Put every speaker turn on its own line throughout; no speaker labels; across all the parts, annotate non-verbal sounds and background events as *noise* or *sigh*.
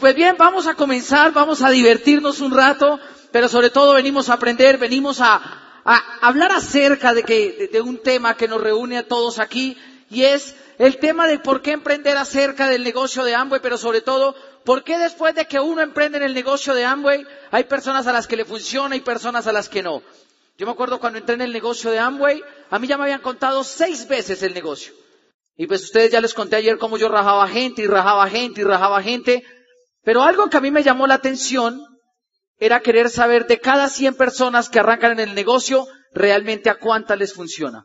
Pues bien, vamos a comenzar, vamos a divertirnos un rato, pero sobre todo venimos a aprender, venimos a, a hablar acerca de, que, de, un tema que nos reúne a todos aquí y es el tema de por qué emprender acerca del negocio de Amway, pero sobre todo, por qué después de que uno emprende en el negocio de Amway, hay personas a las que le funciona y personas a las que no. Yo me acuerdo cuando entré en el negocio de Amway, a mí ya me habían contado seis veces el negocio. Y pues ustedes ya les conté ayer cómo yo rajaba gente y rajaba gente y rajaba gente. Pero algo que a mí me llamó la atención era querer saber de cada 100 personas que arrancan en el negocio, realmente a cuántas les funciona.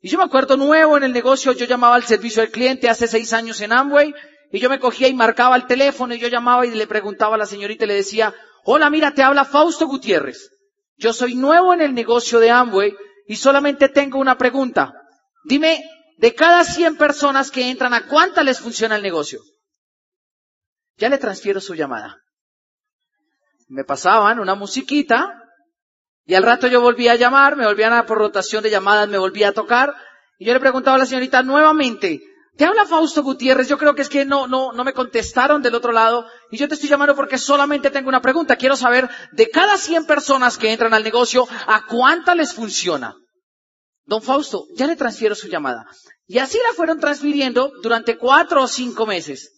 Y yo me acuerdo nuevo en el negocio, yo llamaba al servicio al cliente hace seis años en Amway, y yo me cogía y marcaba el teléfono, y yo llamaba y le preguntaba a la señorita y le decía, hola, mira, te habla Fausto Gutiérrez. Yo soy nuevo en el negocio de Amway, y solamente tengo una pregunta. Dime, de cada 100 personas que entran, ¿a cuántas les funciona el negocio? Ya le transfiero su llamada. Me pasaban una musiquita, y al rato yo volvía a llamar, me volvían a por rotación de llamadas, me volvía a tocar, y yo le preguntaba a la señorita nuevamente, te habla Fausto Gutiérrez, yo creo que es que no, no, no me contestaron del otro lado, y yo te estoy llamando porque solamente tengo una pregunta, quiero saber, de cada 100 personas que entran al negocio, ¿a cuántas les funciona? Don Fausto, ya le transfiero su llamada. Y así la fueron transfiriendo durante cuatro o cinco meses.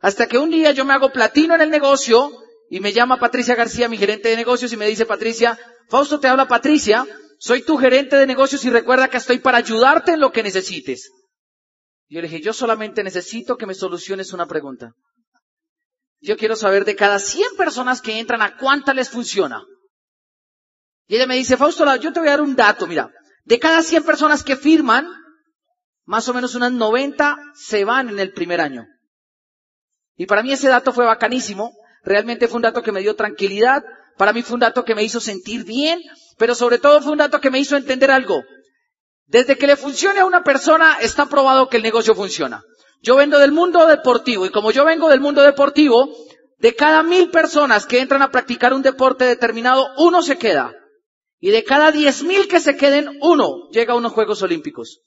Hasta que un día yo me hago platino en el negocio y me llama Patricia García, mi gerente de negocios, y me dice, Patricia, Fausto te habla Patricia, soy tu gerente de negocios y recuerda que estoy para ayudarte en lo que necesites. Yo le dije, yo solamente necesito que me soluciones una pregunta. Yo quiero saber de cada 100 personas que entran, ¿a cuántas les funciona? Y ella me dice, Fausto, yo te voy a dar un dato, mira. De cada 100 personas que firman, más o menos unas 90 se van en el primer año. Y para mí ese dato fue bacanísimo. Realmente fue un dato que me dio tranquilidad. Para mí fue un dato que me hizo sentir bien. Pero sobre todo fue un dato que me hizo entender algo. Desde que le funcione a una persona, está probado que el negocio funciona. Yo vengo del mundo deportivo y como yo vengo del mundo deportivo, de cada mil personas que entran a practicar un deporte determinado, uno se queda. Y de cada diez mil que se queden, uno llega a unos Juegos Olímpicos.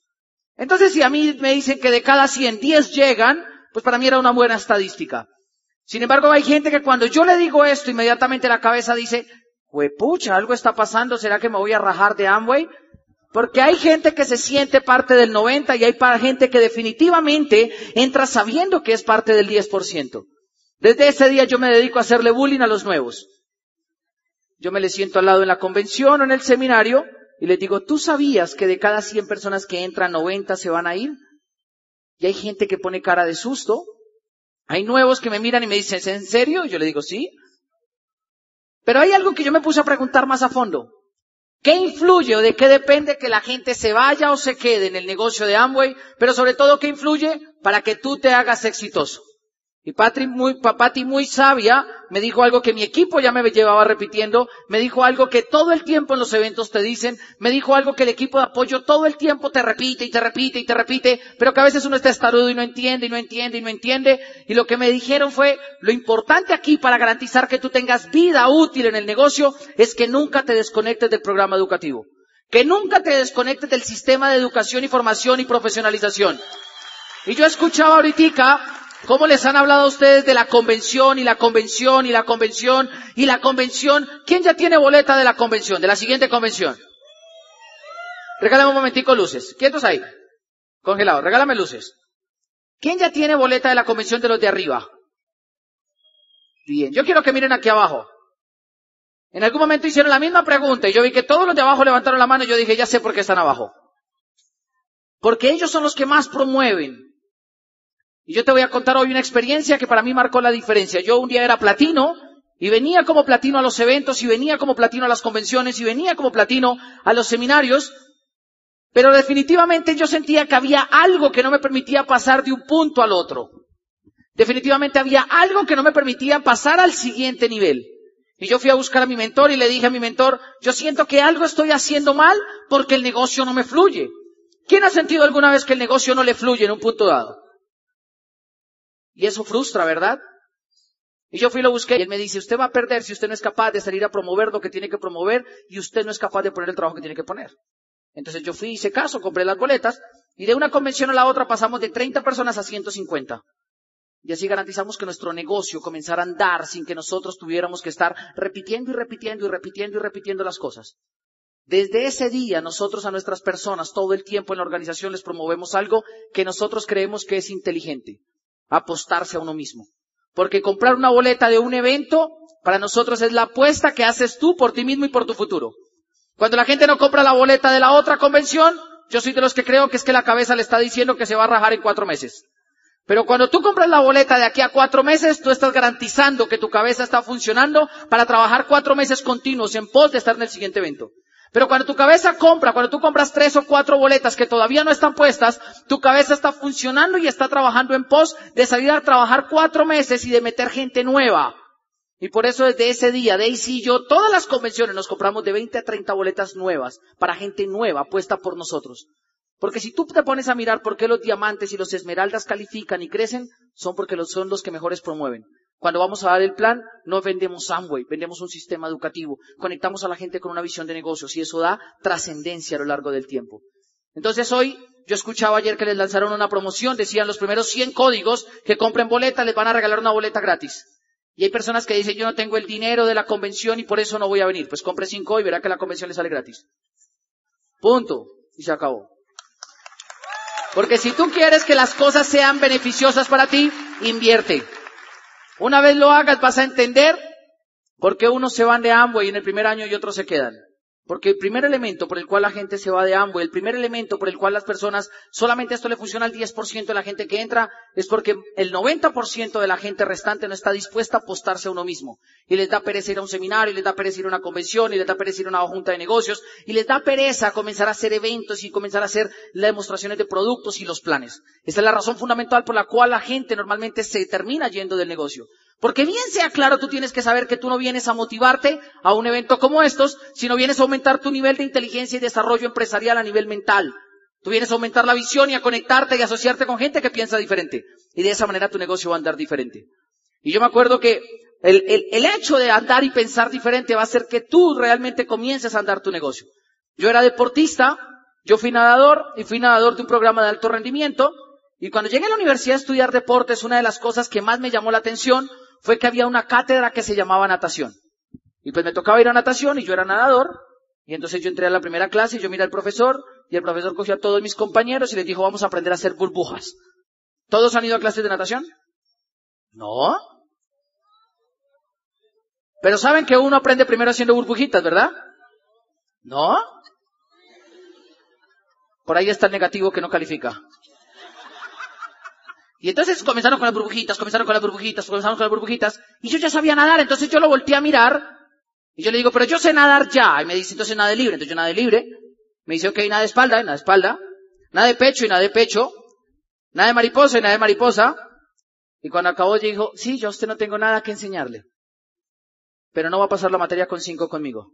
Entonces, si a mí me dicen que de cada cien, diez llegan, pues para mí era una buena estadística. Sin embargo, hay gente que cuando yo le digo esto, inmediatamente la cabeza dice, pucha, algo está pasando, ¿será que me voy a rajar de Amway? Porque hay gente que se siente parte del 90 y hay gente que definitivamente entra sabiendo que es parte del 10%. Desde ese día yo me dedico a hacerle bullying a los nuevos. Yo me le siento al lado en la convención o en el seminario y les digo, ¿tú sabías que de cada 100 personas que entran, 90 se van a ir? Y hay gente que pone cara de susto. Hay nuevos que me miran y me dicen, ¿en serio? Y yo le digo, sí. Pero hay algo que yo me puse a preguntar más a fondo. ¿Qué influye o de qué depende que la gente se vaya o se quede en el negocio de Amway? Pero sobre todo, ¿qué influye para que tú te hagas exitoso? Y Patri muy, Pati muy sabia me dijo algo que mi equipo ya me llevaba repitiendo, me dijo algo que todo el tiempo en los eventos te dicen, me dijo algo que el equipo de apoyo todo el tiempo te repite y te repite y te repite, pero que a veces uno está estarudo y no entiende y no entiende y no entiende. Y lo que me dijeron fue, lo importante aquí para garantizar que tú tengas vida útil en el negocio es que nunca te desconectes del programa educativo. Que nunca te desconectes del sistema de educación y formación y profesionalización. Y yo escuchaba ahorita ¿Cómo les han hablado a ustedes de la convención y la convención y la convención y la convención? ¿Quién ya tiene boleta de la convención, de la siguiente convención? Regálame un momentico luces. ¿Quiénes ahí? Congelado. Regálame luces. ¿Quién ya tiene boleta de la convención de los de arriba? Bien. Yo quiero que miren aquí abajo. En algún momento hicieron la misma pregunta y yo vi que todos los de abajo levantaron la mano y yo dije, ya sé por qué están abajo. Porque ellos son los que más promueven y yo te voy a contar hoy una experiencia que para mí marcó la diferencia. Yo un día era platino y venía como platino a los eventos y venía como platino a las convenciones y venía como platino a los seminarios, pero definitivamente yo sentía que había algo que no me permitía pasar de un punto al otro. Definitivamente había algo que no me permitía pasar al siguiente nivel. Y yo fui a buscar a mi mentor y le dije a mi mentor, yo siento que algo estoy haciendo mal porque el negocio no me fluye. ¿Quién ha sentido alguna vez que el negocio no le fluye en un punto dado? Y eso frustra, ¿verdad? Y yo fui y lo busqué y él me dice, usted va a perder si usted no es capaz de salir a promover lo que tiene que promover y usted no es capaz de poner el trabajo que tiene que poner. Entonces yo fui, hice caso, compré las boletas y de una convención a la otra pasamos de 30 personas a 150. Y así garantizamos que nuestro negocio comenzara a andar sin que nosotros tuviéramos que estar repitiendo y repitiendo y repitiendo y repitiendo las cosas. Desde ese día nosotros a nuestras personas todo el tiempo en la organización les promovemos algo que nosotros creemos que es inteligente. Apostarse a uno mismo. Porque comprar una boleta de un evento para nosotros es la apuesta que haces tú por ti mismo y por tu futuro. Cuando la gente no compra la boleta de la otra convención, yo soy de los que creo que es que la cabeza le está diciendo que se va a rajar en cuatro meses. Pero cuando tú compras la boleta de aquí a cuatro meses, tú estás garantizando que tu cabeza está funcionando para trabajar cuatro meses continuos en pos de estar en el siguiente evento. Pero cuando tu cabeza compra, cuando tú compras tres o cuatro boletas que todavía no están puestas, tu cabeza está funcionando y está trabajando en pos de salir a trabajar cuatro meses y de meter gente nueva. Y por eso desde ese día, Daisy y yo, todas las convenciones nos compramos de 20 a 30 boletas nuevas para gente nueva puesta por nosotros. Porque si tú te pones a mirar por qué los diamantes y los esmeraldas califican y crecen, son porque son los que mejores promueven. Cuando vamos a dar el plan, no vendemos Amway, vendemos un sistema educativo. Conectamos a la gente con una visión de negocios y eso da trascendencia a lo largo del tiempo. Entonces hoy, yo escuchaba ayer que les lanzaron una promoción, decían los primeros 100 códigos que compren boleta, les van a regalar una boleta gratis. Y hay personas que dicen, yo no tengo el dinero de la convención y por eso no voy a venir. Pues compre 5 y verá que la convención le sale gratis. Punto. Y se acabó. Porque si tú quieres que las cosas sean beneficiosas para ti, invierte. Una vez lo hagas vas a entender por qué unos se van de Amway en el primer año y otros se quedan. Porque el primer elemento por el cual la gente se va de Amway, el primer elemento por el cual las personas, solamente esto le funciona al 10% de la gente que entra, es porque el 90% de la gente restante no está dispuesta a apostarse a uno mismo. Y les da pereza ir a un seminario, y les da pereza ir a una convención, y les da pereza ir a una junta de negocios, y les da pereza comenzar a hacer eventos y comenzar a hacer las demostraciones de productos y los planes. Esta es la razón fundamental por la cual la gente normalmente se termina yendo del negocio. Porque bien sea claro, tú tienes que saber que tú no vienes a motivarte a un evento como estos, sino vienes a aumentar tu nivel de inteligencia y desarrollo empresarial a nivel mental. Tú vienes a aumentar la visión y a conectarte y asociarte con gente que piensa diferente. Y de esa manera tu negocio va a andar diferente. Y yo me acuerdo que el, el hecho de andar y pensar diferente va a hacer que tú realmente comiences a andar tu negocio. Yo era deportista, yo fui nadador y fui nadador de un programa de alto rendimiento. Y cuando llegué a la universidad a estudiar deportes, una de las cosas que más me llamó la atención fue que había una cátedra que se llamaba natación. Y pues me tocaba ir a natación y yo era nadador. Y entonces yo entré a la primera clase y yo miré al profesor y el profesor cogió a todos mis compañeros y les dijo vamos a aprender a hacer burbujas. ¿Todos han ido a clases de natación? No. Pero saben que uno aprende primero haciendo burbujitas, ¿verdad? No. Por ahí está el negativo que no califica. Y entonces comenzaron con las burbujitas, comenzaron con las burbujitas, comenzaron con las burbujitas. Y yo ya sabía nadar, entonces yo lo volteé a mirar. Y yo le digo, pero yo sé nadar ya. Y me dice, entonces nada de libre. Entonces yo nada libre. Me dice, ok, nada de espalda, nada de espalda. Nada de pecho y nada de pecho. Nada de mariposa y nada de mariposa. Y cuando acabó, yo dijo, sí, yo a usted no tengo nada que enseñarle. Pero no va a pasar la materia con cinco conmigo.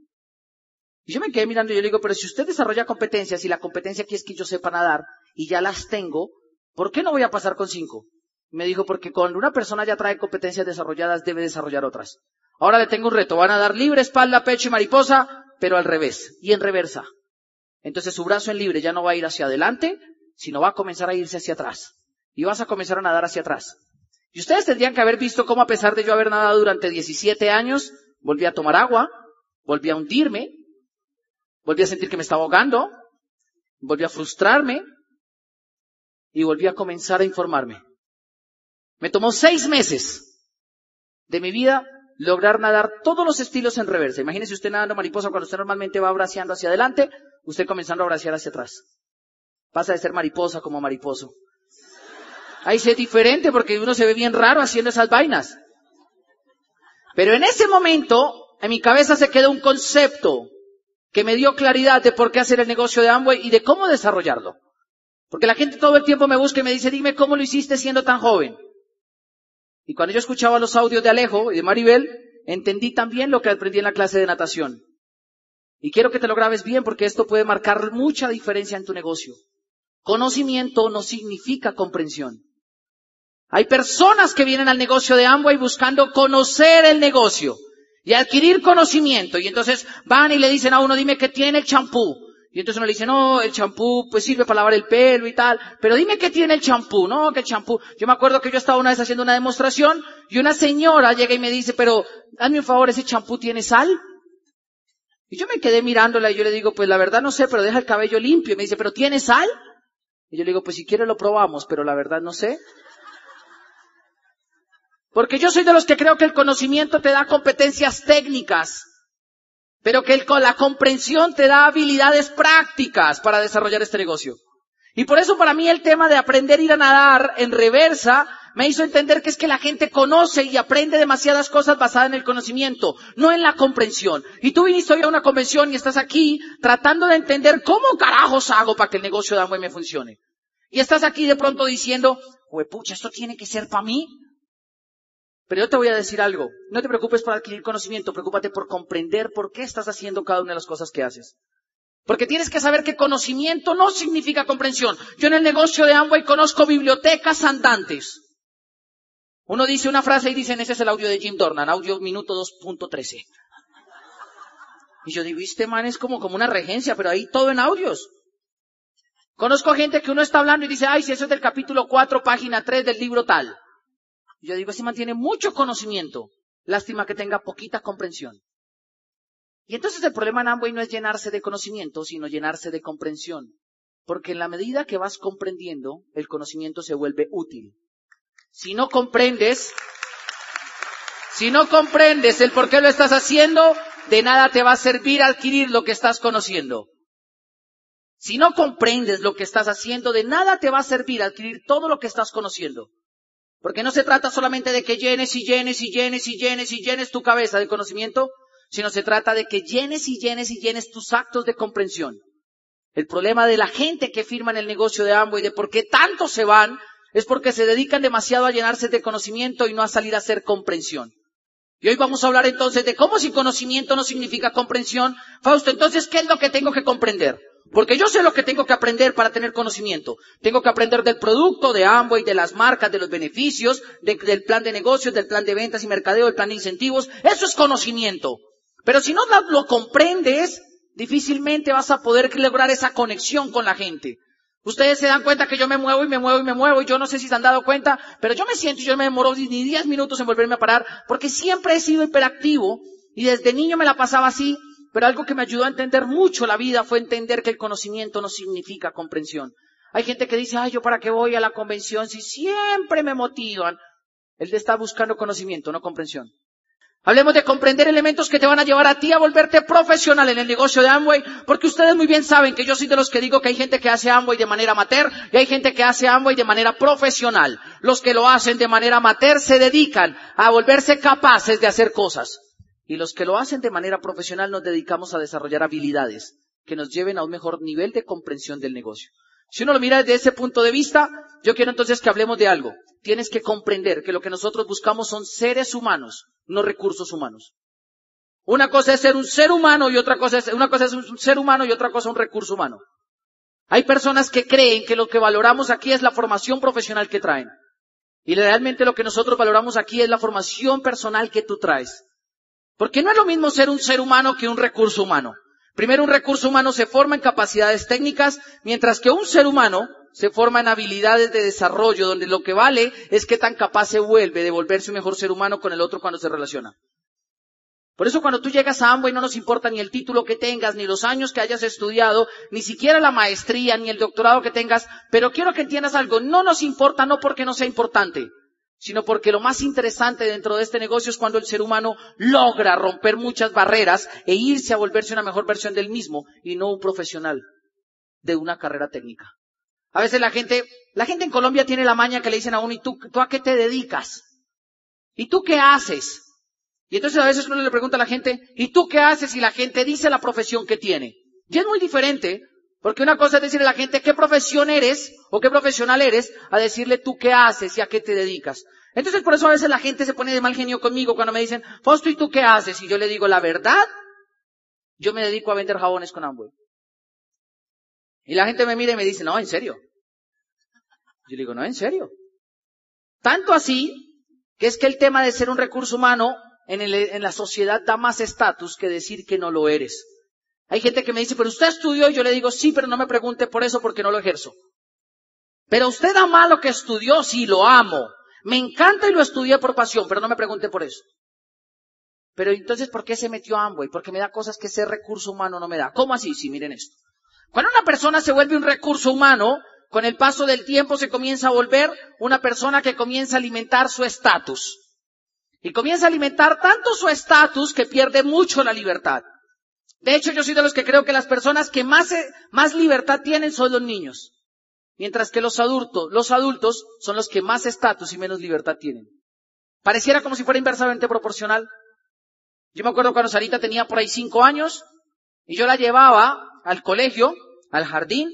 Y yo me quedé mirando y yo le digo, pero si usted desarrolla competencias y la competencia aquí es que yo sepa nadar y ya las tengo, ¿Por qué no voy a pasar con cinco? Me dijo, porque cuando una persona ya trae competencias desarrolladas, debe desarrollar otras. Ahora le tengo un reto. Van a dar libre, espalda, pecho y mariposa, pero al revés y en reversa. Entonces su brazo en libre ya no va a ir hacia adelante, sino va a comenzar a irse hacia atrás. Y vas a comenzar a nadar hacia atrás. Y ustedes tendrían que haber visto cómo a pesar de yo haber nadado durante 17 años, volví a tomar agua, volví a hundirme, volví a sentir que me estaba ahogando, volví a frustrarme, y volví a comenzar a informarme. Me tomó seis meses de mi vida lograr nadar todos los estilos en reversa. Imagínese usted nadando mariposa cuando usted normalmente va braceando hacia adelante, usted comenzando a bracear hacia atrás. Pasa de ser mariposa como mariposo. Ahí se es diferente porque uno se ve bien raro haciendo esas vainas. Pero en ese momento, en mi cabeza se quedó un concepto que me dio claridad de por qué hacer el negocio de Amway y de cómo desarrollarlo. Porque la gente todo el tiempo me busca y me dice, dime cómo lo hiciste siendo tan joven. Y cuando yo escuchaba los audios de Alejo y de Maribel, entendí también lo que aprendí en la clase de natación. Y quiero que te lo grabes bien porque esto puede marcar mucha diferencia en tu negocio. Conocimiento no significa comprensión. Hay personas que vienen al negocio de Amway buscando conocer el negocio y adquirir conocimiento. Y entonces van y le dicen a uno, dime qué tiene el champú. Y entonces uno le dice, no, el champú pues sirve para lavar el pelo y tal, pero dime qué tiene el champú, no, que el champú. Yo me acuerdo que yo estaba una vez haciendo una demostración y una señora llega y me dice, pero hazme un favor, ¿ese champú tiene sal? Y yo me quedé mirándola y yo le digo, pues la verdad no sé, pero deja el cabello limpio. Y me dice, pero ¿tiene sal? Y yo le digo, pues si quiere lo probamos, pero la verdad no sé. Porque yo soy de los que creo que el conocimiento te da competencias técnicas, pero que la comprensión te da habilidades prácticas para desarrollar este negocio. Y por eso para mí el tema de aprender a ir a nadar en reversa me hizo entender que es que la gente conoce y aprende demasiadas cosas basadas en el conocimiento, no en la comprensión. Y tú viniste hoy a una convención y estás aquí tratando de entender cómo carajos hago para que el negocio de Amway me funcione. Y estás aquí de pronto diciendo, pucha, esto tiene que ser para mí. Pero yo te voy a decir algo. No te preocupes por adquirir conocimiento, preocúpate por comprender por qué estás haciendo cada una de las cosas que haces. Porque tienes que saber que conocimiento no significa comprensión. Yo en el negocio de Amway conozco bibliotecas andantes. Uno dice una frase y dicen, ese es el audio de Jim Dornan, audio minuto 2.13. Y yo digo, este man es como, como una regencia, pero ahí todo en audios. Conozco gente que uno está hablando y dice, ay, si eso es del capítulo 4, página 3 del libro tal. Yo digo, ese man tiene mucho conocimiento. Lástima que tenga poquita comprensión. Y entonces el problema en Amway no es llenarse de conocimiento, sino llenarse de comprensión. Porque en la medida que vas comprendiendo, el conocimiento se vuelve útil. Si no comprendes, si no comprendes el por qué lo estás haciendo, de nada te va a servir adquirir lo que estás conociendo. Si no comprendes lo que estás haciendo, de nada te va a servir adquirir todo lo que estás conociendo. Porque no se trata solamente de que llenes y llenes y llenes y llenes y llenes tu cabeza de conocimiento, sino se trata de que llenes y llenes y llenes tus actos de comprensión. El problema de la gente que firma en el negocio de Amway, de por qué tanto se van, es porque se dedican demasiado a llenarse de conocimiento y no a salir a hacer comprensión. Y hoy vamos a hablar entonces de cómo si conocimiento no significa comprensión. Fausto, entonces, ¿qué es lo que tengo que comprender? Porque yo sé lo que tengo que aprender para tener conocimiento. Tengo que aprender del producto, de Amway, de las marcas, de los beneficios, del plan de negocios, del plan de ventas y mercadeo, del plan de incentivos. Eso es conocimiento. Pero si no lo comprendes, difícilmente vas a poder lograr esa conexión con la gente. Ustedes se dan cuenta que yo me muevo y me muevo y me muevo y yo no sé si se han dado cuenta, pero yo me siento y yo me demoro ni 10 minutos en volverme a parar porque siempre he sido hiperactivo y desde niño me la pasaba así, pero algo que me ayudó a entender mucho la vida fue entender que el conocimiento no significa comprensión. Hay gente que dice, ay, yo para qué voy a la convención si siempre me motivan. Él está buscando conocimiento, no comprensión. Hablemos de comprender elementos que te van a llevar a ti a volverte profesional en el negocio de Amway, porque ustedes muy bien saben que yo soy de los que digo que hay gente que hace Amway de manera amateur y hay gente que hace Amway de manera profesional. Los que lo hacen de manera amateur se dedican a volverse capaces de hacer cosas. Y los que lo hacen de manera profesional nos dedicamos a desarrollar habilidades que nos lleven a un mejor nivel de comprensión del negocio. Si uno lo mira desde ese punto de vista, yo quiero entonces que hablemos de algo. Tienes que comprender que lo que nosotros buscamos son seres humanos, no recursos humanos. Una cosa es ser un ser humano y otra cosa es, una cosa es un ser humano y otra cosa un recurso humano. Hay personas que creen que lo que valoramos aquí es la formación profesional que traen. Y realmente lo que nosotros valoramos aquí es la formación personal que tú traes. Porque no es lo mismo ser un ser humano que un recurso humano. Primero, un recurso humano se forma en capacidades técnicas, mientras que un ser humano se forma en habilidades de desarrollo, donde lo que vale es qué tan capaz se vuelve de volverse un mejor ser humano con el otro cuando se relaciona. Por eso cuando tú llegas a Amway no nos importa ni el título que tengas, ni los años que hayas estudiado, ni siquiera la maestría, ni el doctorado que tengas, pero quiero que entiendas algo, no nos importa no porque no sea importante, sino porque lo más interesante dentro de este negocio es cuando el ser humano logra romper muchas barreras e irse a volverse una mejor versión del mismo y no un profesional de una carrera técnica. A veces la gente, la gente en Colombia tiene la maña que le dicen a uno, ¿y tú, a qué te dedicas? ¿Y tú qué haces? Y entonces a veces uno le pregunta a la gente, ¿y tú qué haces? Y la gente dice la profesión que tiene. Y es muy diferente porque una cosa es decirle a la gente qué profesión eres o qué profesional eres, a decirle tú qué haces y a qué te dedicas. Entonces por eso a veces la gente se pone de mal genio conmigo cuando me dicen, Fausto, ¿y tú qué haces? Y yo le digo, la verdad, yo me dedico a vender jabones con Amway. Y la gente me mira y me dice, no, en serio. Yo le digo, no, en serio. Tanto así que es que el tema de ser un recurso humano en, en la sociedad da más estatus que decir que no lo eres. Hay gente que me dice, pero usted estudió y yo le digo, sí, pero no me pregunte por eso porque no lo ejerzo. Pero usted ama lo que estudió, sí, lo amo. Me encanta y lo estudié por pasión, pero no me pregunte por eso. Pero entonces, ¿por qué se metió a Amway? Porque me da cosas que ese recurso humano no me da. ¿Cómo así? Sí, miren esto. Cuando una persona se vuelve un recurso humano, con el paso del tiempo se comienza a volver una persona que comienza a alimentar su estatus. Y comienza a alimentar tanto su estatus que pierde mucho la libertad. De hecho, yo soy de los que creo que las personas que más, más libertad tienen son los niños. Mientras que los adultos, los adultos son los que más estatus y menos libertad tienen. Pareciera como si fuera inversamente proporcional. Yo me acuerdo cuando Sarita tenía por ahí cinco años y yo la llevaba al colegio, al jardín,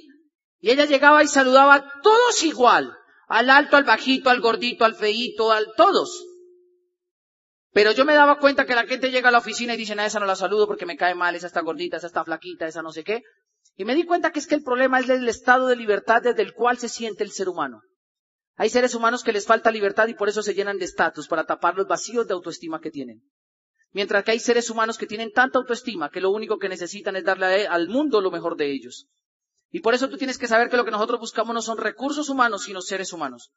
y ella llegaba y saludaba a todos igual. Al alto, al bajito, al gordito, al feíto, al todos. Pero yo me daba cuenta que la gente llega a la oficina y dice, a esa no la saludo porque me cae mal, esa está gordita, esa está flaquita, esa no sé qué. Y me di cuenta que es que el problema es el estado de libertad desde el cual se siente el ser humano. Hay seres humanos que les falta libertad y por eso se llenan de estatus para tapar los vacíos de autoestima que tienen. Mientras que hay seres humanos que tienen tanta autoestima que lo único que necesitan es darle al mundo lo mejor de ellos. Y por eso tú tienes que saber que lo que nosotros buscamos no son recursos humanos, sino seres humanos.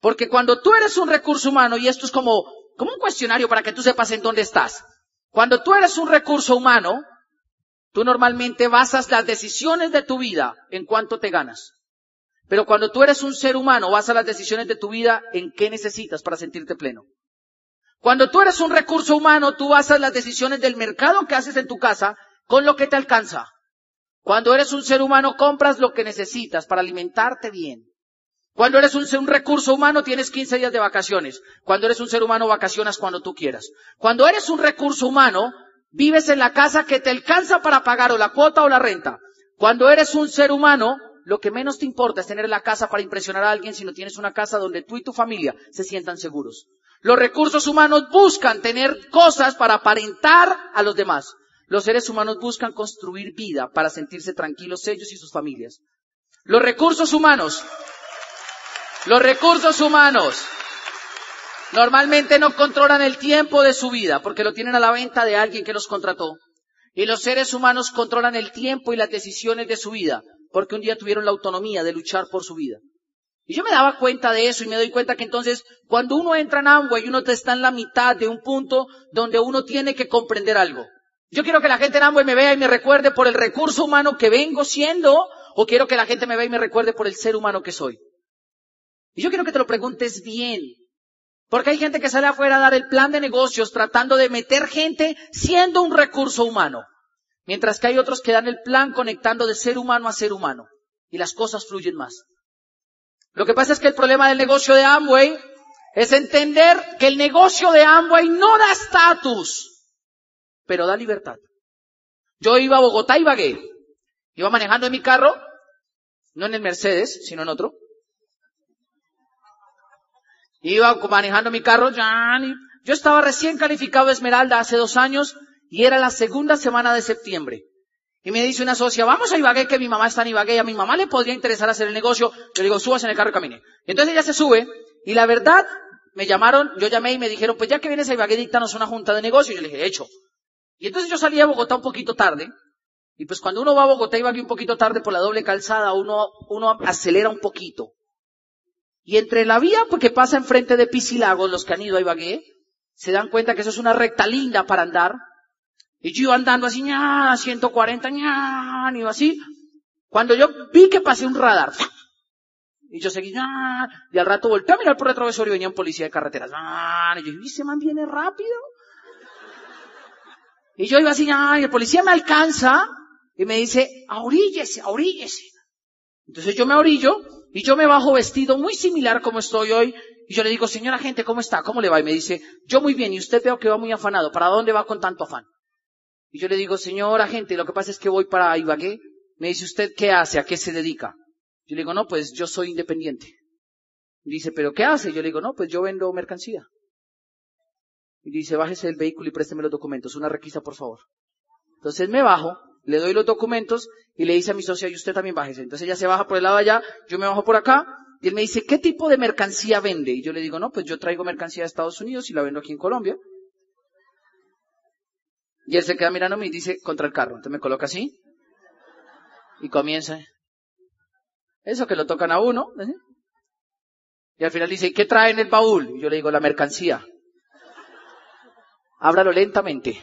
Porque cuando tú eres un recurso humano, y esto es como como un cuestionario para que tú sepas en dónde estás. Cuando tú eres un recurso humano, tú normalmente basas las decisiones de tu vida en cuánto te ganas. Pero cuando tú eres un ser humano, basas las decisiones de tu vida en qué necesitas para sentirte pleno. Cuando tú eres un recurso humano, tú basas las decisiones del mercado que haces en tu casa con lo que te alcanza. Cuando eres un ser humano, compras lo que necesitas para alimentarte bien. Cuando eres un, un, recurso humano tienes 15 días de vacaciones. Cuando eres un ser humano vacacionas cuando tú quieras. Cuando eres un recurso humano vives en la casa que te alcanza para pagar o la cuota o la renta. Cuando eres un ser humano lo que menos te importa es tener la casa para impresionar a alguien si no tienes una casa donde tú y tu familia se sientan seguros. Los recursos humanos buscan tener cosas para aparentar a los demás. Los seres humanos buscan construir vida para sentirse tranquilos ellos y sus familias. Los recursos humanos los recursos humanos normalmente no controlan el tiempo de su vida porque lo tienen a la venta de alguien que los contrató. Y los seres humanos controlan el tiempo y las decisiones de su vida porque un día tuvieron la autonomía de luchar por su vida. Y yo me daba cuenta de eso y me doy cuenta que entonces cuando uno entra en Amway y uno está en la mitad de un punto donde uno tiene que comprender algo. Yo quiero que la gente en Amway me vea y me recuerde por el recurso humano que vengo siendo o quiero que la gente me vea y me recuerde por el ser humano que soy. Y yo quiero que te lo preguntes bien. Porque hay gente que sale afuera a dar el plan de negocios tratando de meter gente siendo un recurso humano. Mientras que hay otros que dan el plan conectando de ser humano a ser humano. Y las cosas fluyen más. Lo que pasa es que el problema del negocio de Amway es entender que el negocio de Amway no da estatus, pero da libertad. Yo iba a Bogotá y vagué. Iba manejando en mi carro, no en el Mercedes, sino en otro. Iba manejando mi carro, yo estaba recién calificado de Esmeralda hace dos años y era la segunda semana de septiembre. Y me dice una socia, vamos a Ibagué, que mi mamá está en Ibagué, a mi mamá le podría interesar hacer el negocio. Yo le digo, subas en el carro y camine. Y entonces ella se sube, y la verdad, me llamaron, yo llamé y me dijeron, pues ya que vienes a Ibagué, dictanos una junta de negocio. Y yo le dije, hecho. Y entonces yo salí a Bogotá un poquito tarde, y pues cuando uno va a Bogotá y Ibagué un poquito tarde por la doble calzada, uno, uno acelera un poquito. Y entre la vía que pasa enfrente de Pisilagos, los que han ido a Ibagué, se dan cuenta que eso es una recta linda para andar. Y yo iba andando así, ña, 140, ña, iba así. Cuando yo vi que pasé un radar, y yo seguí, ña, y al rato volteé a mirar por retrovisor y venía un policía de carreteras, ña, y yo, ¿y se mantiene rápido? Y yo iba así, ña, y el policía me alcanza y me dice, ahoríllese, ahoríllese. Entonces yo me orillo y yo me bajo vestido muy similar como estoy hoy. Y yo le digo, señora gente, ¿cómo está? ¿Cómo le va? Y me dice, yo muy bien. Y usted veo que va muy afanado. ¿Para dónde va con tanto afán? Y yo le digo, señora gente, lo que pasa es que voy para Ibagué. Me dice, ¿usted qué hace? ¿A qué se dedica? Yo le digo, no, pues yo soy independiente. Dice, ¿pero qué hace? Yo le digo, no, pues yo vendo mercancía. Y dice, bájese del vehículo y présteme los documentos, una requisa, por favor. Entonces me bajo, le doy los documentos y le dice a mi socia, y usted también bájese. Entonces ella se baja por el lado de allá, yo me bajo por acá, y él me dice, ¿qué tipo de mercancía vende? Y yo le digo, no, pues yo traigo mercancía de Estados Unidos y la vendo aquí en Colombia. Y él se queda mirándome y dice, contra el carro. Entonces me coloca así, y comienza. Eso que lo tocan a uno. ¿eh? Y al final dice, ¿qué trae en el baúl? Y yo le digo, la mercancía. Ábralo lentamente.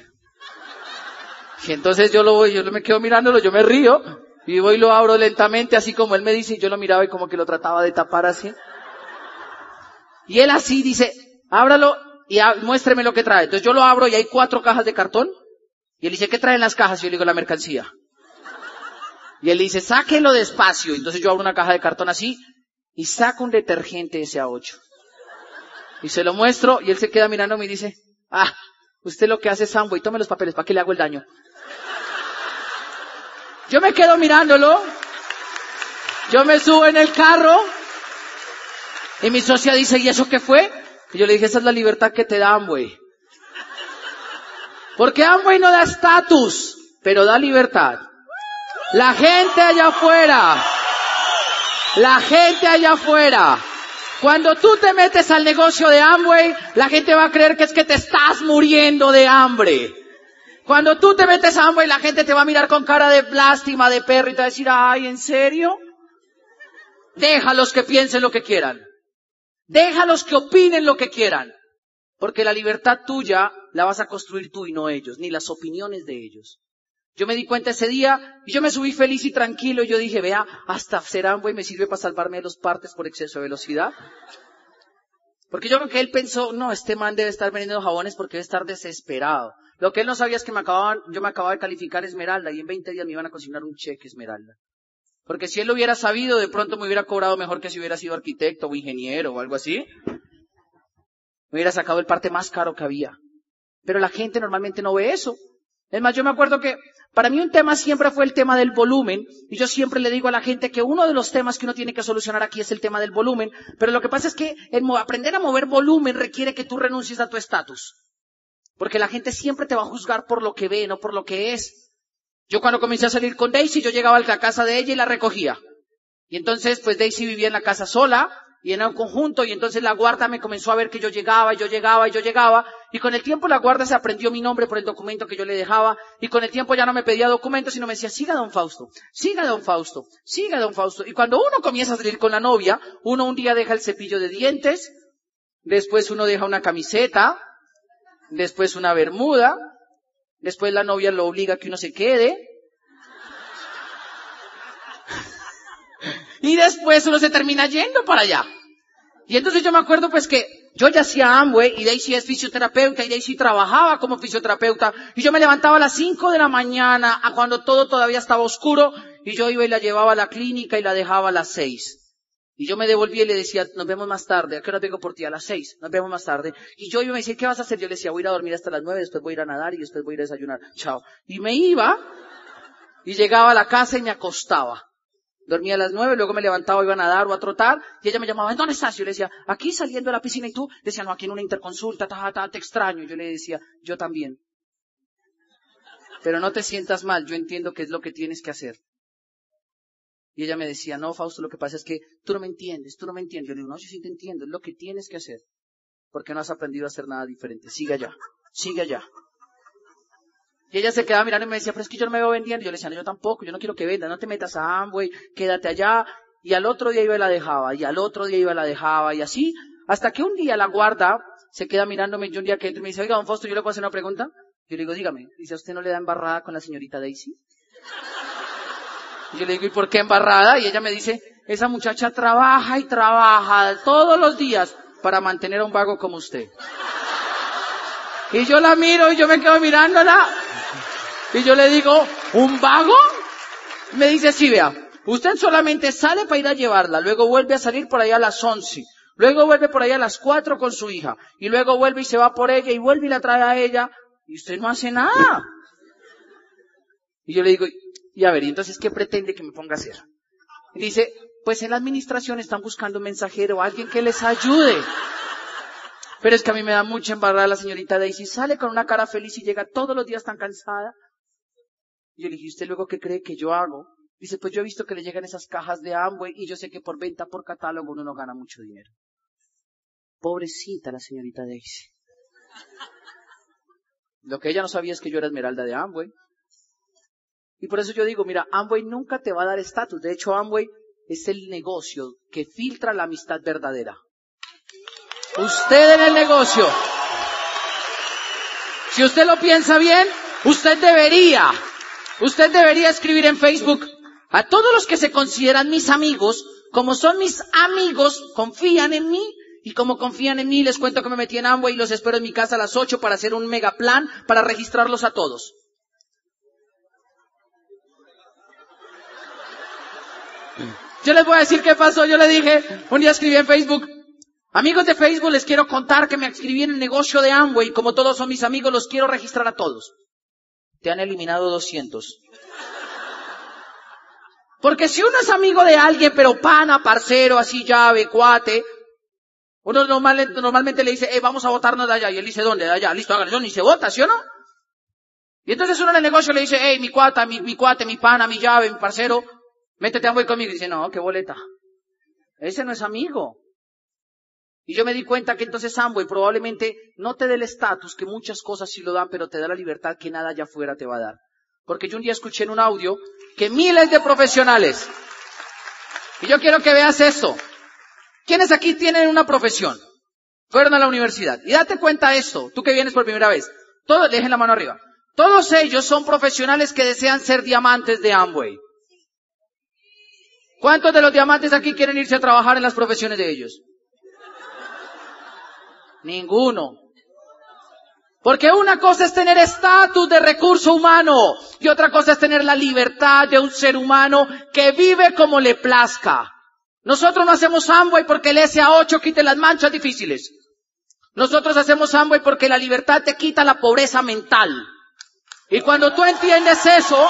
Y entonces yo lo voy, yo me quedo mirándolo, yo me río, y voy y lo abro lentamente, así como él me dice, y yo lo miraba y como que lo trataba de tapar así. Y él así dice, ábralo y muéstreme lo que trae. Entonces yo lo abro y hay cuatro cajas de cartón. Y él dice, ¿qué traen las cajas? Y yo le digo, la mercancía. Y él dice, sáquelo despacio. Entonces yo abro una caja de cartón así y saco un detergente ese a 8 Y se lo muestro y él se queda mirándome y dice, ah, usted lo que hace es y tome los papeles, ¿para qué le hago el daño? Yo me quedo mirándolo, yo me subo en el carro y mi socia dice, ¿y eso qué fue? Y yo le dije, esa es la libertad que te da Amway. Porque Amway no da estatus, pero da libertad. La gente allá afuera la gente allá afuera. Cuando tú te metes al negocio de Amway, la gente va a creer que es que te estás muriendo de hambre. Cuando tú te metes a Amway, la gente te va a mirar con cara de lástima, de perro y te va a decir, ay, ¿en serio? Déjalos que piensen lo que quieran. Déjalos que opinen lo que quieran. Porque la libertad tuya la vas a construir tú y no ellos, ni las opiniones de ellos. Yo me di cuenta ese día y yo me subí feliz y tranquilo. Y yo dije, vea, hasta y me sirve para salvarme de los partes por exceso de velocidad. Porque yo creo que él pensó, no, este man debe estar vendiendo jabones porque debe estar desesperado. Lo que él no sabía es que me acababan, yo me acababa de calificar Esmeralda y en 20 días me iban a consignar un cheque Esmeralda. Porque si él lo hubiera sabido, de pronto me hubiera cobrado mejor que si hubiera sido arquitecto o ingeniero o algo así. Me hubiera sacado el parte más caro que había. Pero la gente normalmente no ve eso. Es más, yo me acuerdo que para mí un tema siempre fue el tema del volumen, y yo siempre le digo a la gente que uno de los temas que uno tiene que solucionar aquí es el tema del volumen, pero lo que pasa es que aprender a mover volumen requiere que tú renuncies a tu estatus. Porque la gente siempre te va a juzgar por lo que ve, no por lo que es. Yo cuando comencé a salir con Daisy, yo llegaba a la casa de ella y la recogía. Y entonces, pues Daisy vivía en la casa sola, y en un conjunto y entonces la guarda me comenzó a ver que yo llegaba yo llegaba yo llegaba y con el tiempo la guarda se aprendió mi nombre por el documento que yo le dejaba y con el tiempo ya no me pedía documentos sino me decía siga don Fausto, siga don Fausto, siga don Fausto y cuando uno comienza a salir con la novia uno un día deja el cepillo de dientes después uno deja una camiseta después una bermuda después la novia lo obliga a que uno se quede *laughs* Y después uno se termina yendo para allá. Y entonces yo me acuerdo pues que yo ya hacía Amway y Daisy es fisioterapeuta y Daisy trabajaba como fisioterapeuta y yo me levantaba a las 5 de la mañana a cuando todo todavía estaba oscuro y yo iba y la llevaba a la clínica y la dejaba a las 6. Y yo me devolvía y le decía, nos vemos más tarde. ¿A qué hora vengo por ti? A las 6. Nos vemos más tarde. Y yo iba y me decía, ¿qué vas a hacer? Yo le decía, voy a ir a dormir hasta las 9, después voy a ir a nadar y después voy a ir a desayunar. Chao. Y me iba y llegaba a la casa y me acostaba. Dormía a las nueve, luego me levantaba, iba a nadar o a trotar, y ella me llamaba, ¿dónde estás? Yo le decía, aquí saliendo de la piscina, y tú, decía, no, aquí en una interconsulta, ta, ta, te extraño. Yo le decía, yo también. Pero no te sientas mal, yo entiendo qué es lo que tienes que hacer. Y ella me decía, no, Fausto, lo que pasa es que tú no me entiendes, tú no me entiendes. Yo le digo, no, yo sí te entiendo, es lo que tienes que hacer. Porque no has aprendido a hacer nada diferente. Sigue allá, sigue allá. Y ella se quedaba mirando y me decía, pero es que yo no me veo vendiendo. Yo le decía, no, yo tampoco, yo no quiero que venda, no te metas a Amway, quédate allá. Y al otro día iba y la dejaba, y al otro día iba y la dejaba, y así, hasta que un día la guarda se queda mirándome y un día que entra y me dice, oiga, don Foster, yo le puedo hacer una pregunta. Yo le digo, dígame, dice, ¿a usted no le da embarrada con la señorita Daisy? Y yo le digo, ¿y por qué embarrada? Y ella me dice, esa muchacha trabaja y trabaja todos los días para mantener a un vago como usted. Y yo la miro y yo me quedo mirándola y yo le digo, ¿un vago? Me dice, sí, vea, usted solamente sale para ir a llevarla, luego vuelve a salir por allá a las once, luego vuelve por allá a las cuatro con su hija, y luego vuelve y se va por ella y vuelve y la trae a ella, y usted no hace nada. Y yo le digo, y a ver, ¿y entonces qué pretende que me ponga a hacer? Dice, pues en la administración están buscando un mensajero, alguien que les ayude. Pero es que a mí me da mucha embarrada la señorita Daisy. Sale con una cara feliz y llega todos los días tan cansada. Y yo le dije, ¿usted luego qué cree que yo hago? Dice, pues yo he visto que le llegan esas cajas de Amway y yo sé que por venta por catálogo uno no gana mucho dinero. Pobrecita la señorita Daisy. Lo que ella no sabía es que yo era esmeralda de Amway. Y por eso yo digo, mira, Amway nunca te va a dar estatus. De hecho, Amway es el negocio que filtra la amistad verdadera. Usted en el negocio. Si usted lo piensa bien, usted debería, usted debería escribir en Facebook a todos los que se consideran mis amigos, como son mis amigos, confían en mí, y como confían en mí, les cuento que me metí en Amway y los espero en mi casa a las 8 para hacer un mega plan para registrarlos a todos. Yo les voy a decir qué pasó. Yo le dije, un día escribí en Facebook, amigos de Facebook, les quiero contar que me escribí en el negocio de Amway. Como todos son mis amigos, los quiero registrar a todos. Te han eliminado 200. Porque si uno es amigo de alguien, pero pana, parcero, así llave, cuate, uno normalmente le dice, hey, vamos a votarnos de allá. Y él dice, ¿dónde? De allá. Listo, háganlo. Ni se vota, ¿sí o no? Y entonces uno en el negocio le dice, hey, mi cuata, mi, mi cuate, mi pana, mi llave, mi parcero, métete a conmigo. Y dice, no, qué boleta. Ese no es amigo. Y yo me di cuenta que entonces Amway probablemente no te dé el estatus, que muchas cosas sí lo dan, pero te da la libertad que nada allá afuera te va a dar. Porque yo un día escuché en un audio que miles de profesionales, y yo quiero que veas eso, ¿quiénes aquí tienen una profesión? Fueron a la universidad. Y date cuenta esto, tú que vienes por primera vez, todos, dejen la mano arriba, todos ellos son profesionales que desean ser diamantes de Amway. ¿Cuántos de los diamantes aquí quieren irse a trabajar en las profesiones de ellos? Ninguno. Porque una cosa es tener estatus de recurso humano y otra cosa es tener la libertad de un ser humano que vive como le plazca. Nosotros no hacemos Amway porque el SA8 quite las manchas difíciles. Nosotros hacemos Amway porque la libertad te quita la pobreza mental. Y cuando tú entiendes eso,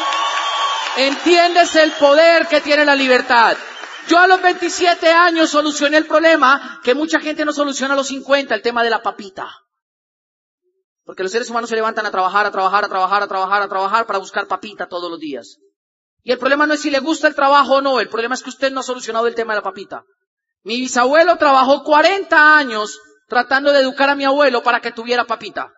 entiendes el poder que tiene la libertad. Yo a los 27 años solucioné el problema que mucha gente no soluciona a los 50, el tema de la papita. Porque los seres humanos se levantan a trabajar, a trabajar, a trabajar, a trabajar, a trabajar para buscar papita todos los días. Y el problema no es si le gusta el trabajo o no, el problema es que usted no ha solucionado el tema de la papita. Mi bisabuelo trabajó 40 años tratando de educar a mi abuelo para que tuviera papita.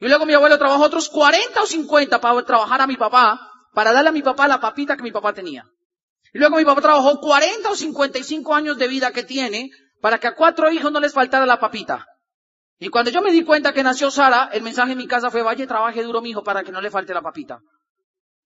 Y luego mi abuelo trabajó otros 40 o 50 para trabajar a mi papá, para darle a mi papá la papita que mi papá tenía. Y luego mi papá trabajó 40 o 55 años de vida que tiene para que a cuatro hijos no les faltara la papita. Y cuando yo me di cuenta que nació Sara, el mensaje en mi casa fue, vaya, trabaje duro, mi hijo, para que no le falte la papita.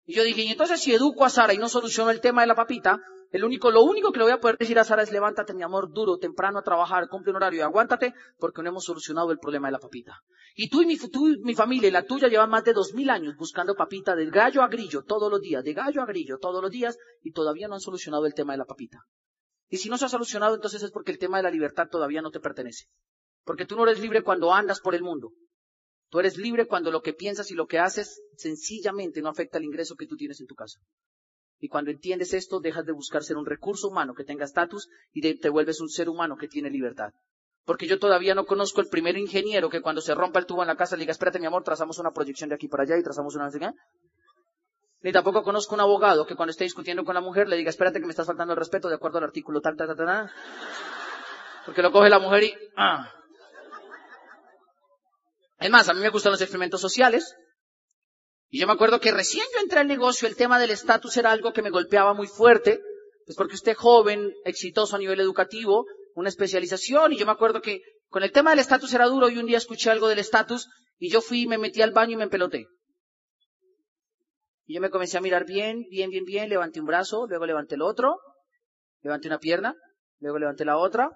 Y yo dije, y entonces si educo a Sara y no soluciono el tema de la papita, el único, lo único que le voy a poder decir a Sara es levántate, mi amor, duro, temprano a trabajar, cumple un horario y aguántate, porque no hemos solucionado el problema de la papita. Y tú y mi, tú mi familia y la tuya llevan más de dos mil años buscando papita del gallo a grillo todos los días, de gallo a grillo todos los días, y todavía no han solucionado el tema de la papita. Y si no se ha solucionado, entonces es porque el tema de la libertad todavía no te pertenece. Porque tú no eres libre cuando andas por el mundo. Tú eres libre cuando lo que piensas y lo que haces sencillamente no afecta el ingreso que tú tienes en tu casa. Y cuando entiendes esto, dejas de buscar ser un recurso humano que tenga estatus y te vuelves un ser humano que tiene libertad. Porque yo todavía no conozco el primer ingeniero que cuando se rompa el tubo en la casa le diga, espérate mi amor, trazamos una proyección de aquí para allá y trazamos una... Ni tampoco conozco un abogado que cuando esté discutiendo con la mujer le diga, espérate que me estás faltando el respeto de acuerdo al artículo tal, tal, tal, tal. Porque lo coge la mujer y... Ah, es más, a mí me gustan los experimentos sociales. Y yo me acuerdo que recién yo entré al negocio, el tema del estatus era algo que me golpeaba muy fuerte. Pues porque usted joven, exitoso a nivel educativo, una especialización. Y yo me acuerdo que con el tema del estatus era duro y un día escuché algo del estatus y yo fui, me metí al baño y me empeloté. Y yo me comencé a mirar bien, bien, bien, bien, levanté un brazo, luego levanté el otro, levanté una pierna, luego levanté la otra,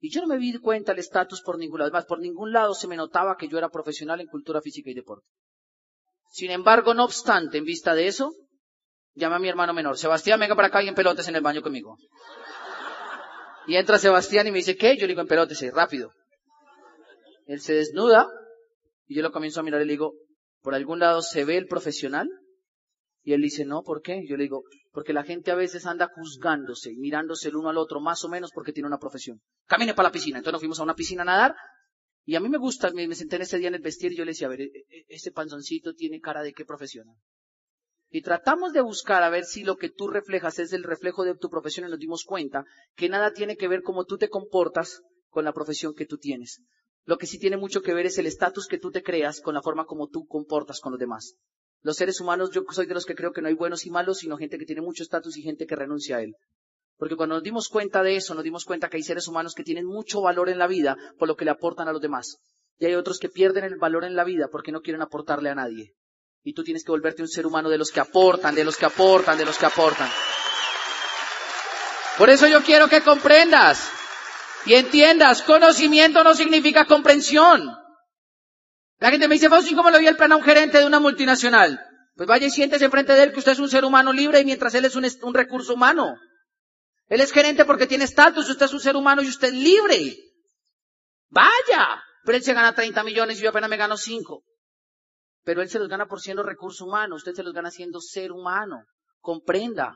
y yo no me di cuenta el estatus por ningún lado. Además, por ningún lado se me notaba que yo era profesional en cultura física y deporte. Sin embargo, no obstante, en vista de eso, llamé a mi hermano menor. Sebastián, venga para acá y en pelotes en el baño conmigo. Y entra Sebastián y me dice, ¿qué? Yo le digo, en pelotes, rápido. Él se desnuda y yo lo comienzo a mirar y le digo, ¿por algún lado se ve el profesional? Y él dice, no, ¿por qué? Yo le digo, porque la gente a veces anda juzgándose, mirándose el uno al otro, más o menos porque tiene una profesión. Camine para la piscina. Entonces nos fuimos a una piscina a nadar. Y a mí me gusta, me, senté en ese día en el vestir y yo le decía, a ver, e, e, ese panzoncito tiene cara de qué profesión. Y tratamos de buscar a ver si lo que tú reflejas es el reflejo de tu profesión y nos dimos cuenta que nada tiene que ver cómo tú te comportas con la profesión que tú tienes. Lo que sí tiene mucho que ver es el estatus que tú te creas con la forma como tú comportas con los demás. Los seres humanos, yo soy de los que creo que no hay buenos y malos, sino gente que tiene mucho estatus y gente que renuncia a él. Porque cuando nos dimos cuenta de eso, nos dimos cuenta que hay seres humanos que tienen mucho valor en la vida por lo que le aportan a los demás. Y hay otros que pierden el valor en la vida porque no quieren aportarle a nadie. Y tú tienes que volverte un ser humano de los que aportan, de los que aportan, de los que aportan. Por eso yo quiero que comprendas y entiendas, conocimiento no significa comprensión. La gente me dice, Fausto, ¿cómo le doy el plan a un gerente de una multinacional? Pues vaya y siéntese enfrente de él que usted es un ser humano libre y mientras él es un recurso humano. Él es gerente porque tiene estatus, usted es un ser humano y usted es libre. Vaya. Pero él se gana 30 millones y yo apenas me gano 5. Pero él se los gana por siendo recurso humano, usted se los gana siendo ser humano. Comprenda.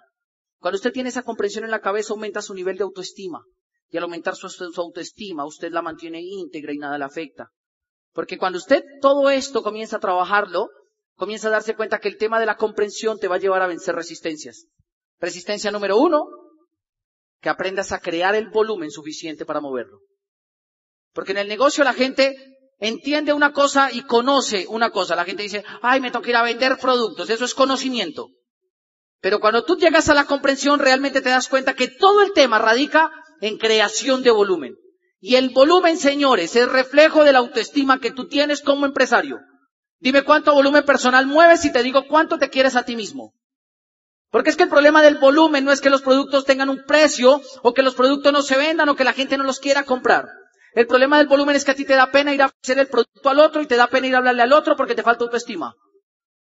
Cuando usted tiene esa comprensión en la cabeza, aumenta su nivel de autoestima. Y al aumentar su, su autoestima, usted la mantiene íntegra y nada le afecta. Porque cuando usted todo esto comienza a trabajarlo, comienza a darse cuenta que el tema de la comprensión te va a llevar a vencer resistencias. Resistencia número uno, que aprendas a crear el volumen suficiente para moverlo. Porque en el negocio la gente entiende una cosa y conoce una cosa. La gente dice, ay, me toca ir a vender productos. Eso es conocimiento. Pero cuando tú llegas a la comprensión, realmente te das cuenta que todo el tema radica en creación de volumen. Y el volumen, señores, es reflejo de la autoestima que tú tienes como empresario. Dime cuánto volumen personal mueves y te digo cuánto te quieres a ti mismo. Porque es que el problema del volumen no es que los productos tengan un precio o que los productos no se vendan o que la gente no los quiera comprar. El problema del volumen es que a ti te da pena ir a hacer el producto al otro y te da pena ir a hablarle al otro porque te falta autoestima.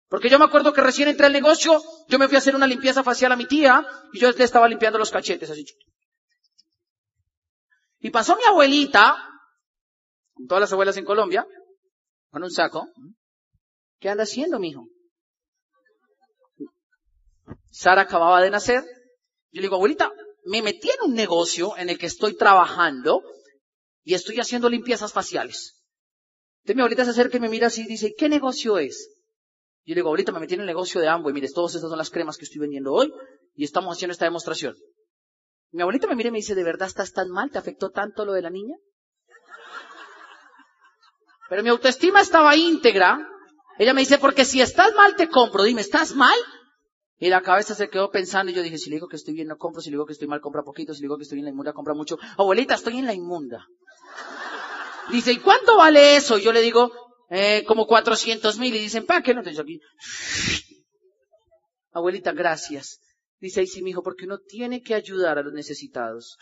Porque yo me acuerdo que recién entré al negocio, yo me fui a hacer una limpieza facial a mi tía y yo le estaba limpiando los cachetes así. Y pasó mi abuelita, con todas las abuelas en Colombia, con un saco. ¿Qué anda haciendo, mijo? Sara acababa de nacer. Yo le digo, abuelita, me metí en un negocio en el que estoy trabajando y estoy haciendo limpiezas faciales. Entonces mi abuelita se acerca y me mira así y dice, ¿qué negocio es? Yo le digo, abuelita, me metí en el negocio de Amway, mire, todas estas son las cremas que estoy vendiendo hoy y estamos haciendo esta demostración. Mi abuelita me mira y me dice, ¿de verdad estás tan mal? ¿Te afectó tanto lo de la niña? Pero mi autoestima estaba íntegra. Ella me dice, porque si estás mal te compro. Dime, ¿estás mal? Y la cabeza se quedó pensando y yo dije, si le digo que estoy bien no compro, si le digo que estoy mal compra poquito, si le digo que estoy en la inmunda compra mucho. Abuelita, estoy en la inmunda. Dice, ¿y cuánto vale eso? Y yo le digo, eh, como cuatrocientos mil. Y dicen, ¿para qué no te aquí? Abuelita, gracias. Dice ahí sí, mi hijo, porque uno tiene que ayudar a los necesitados.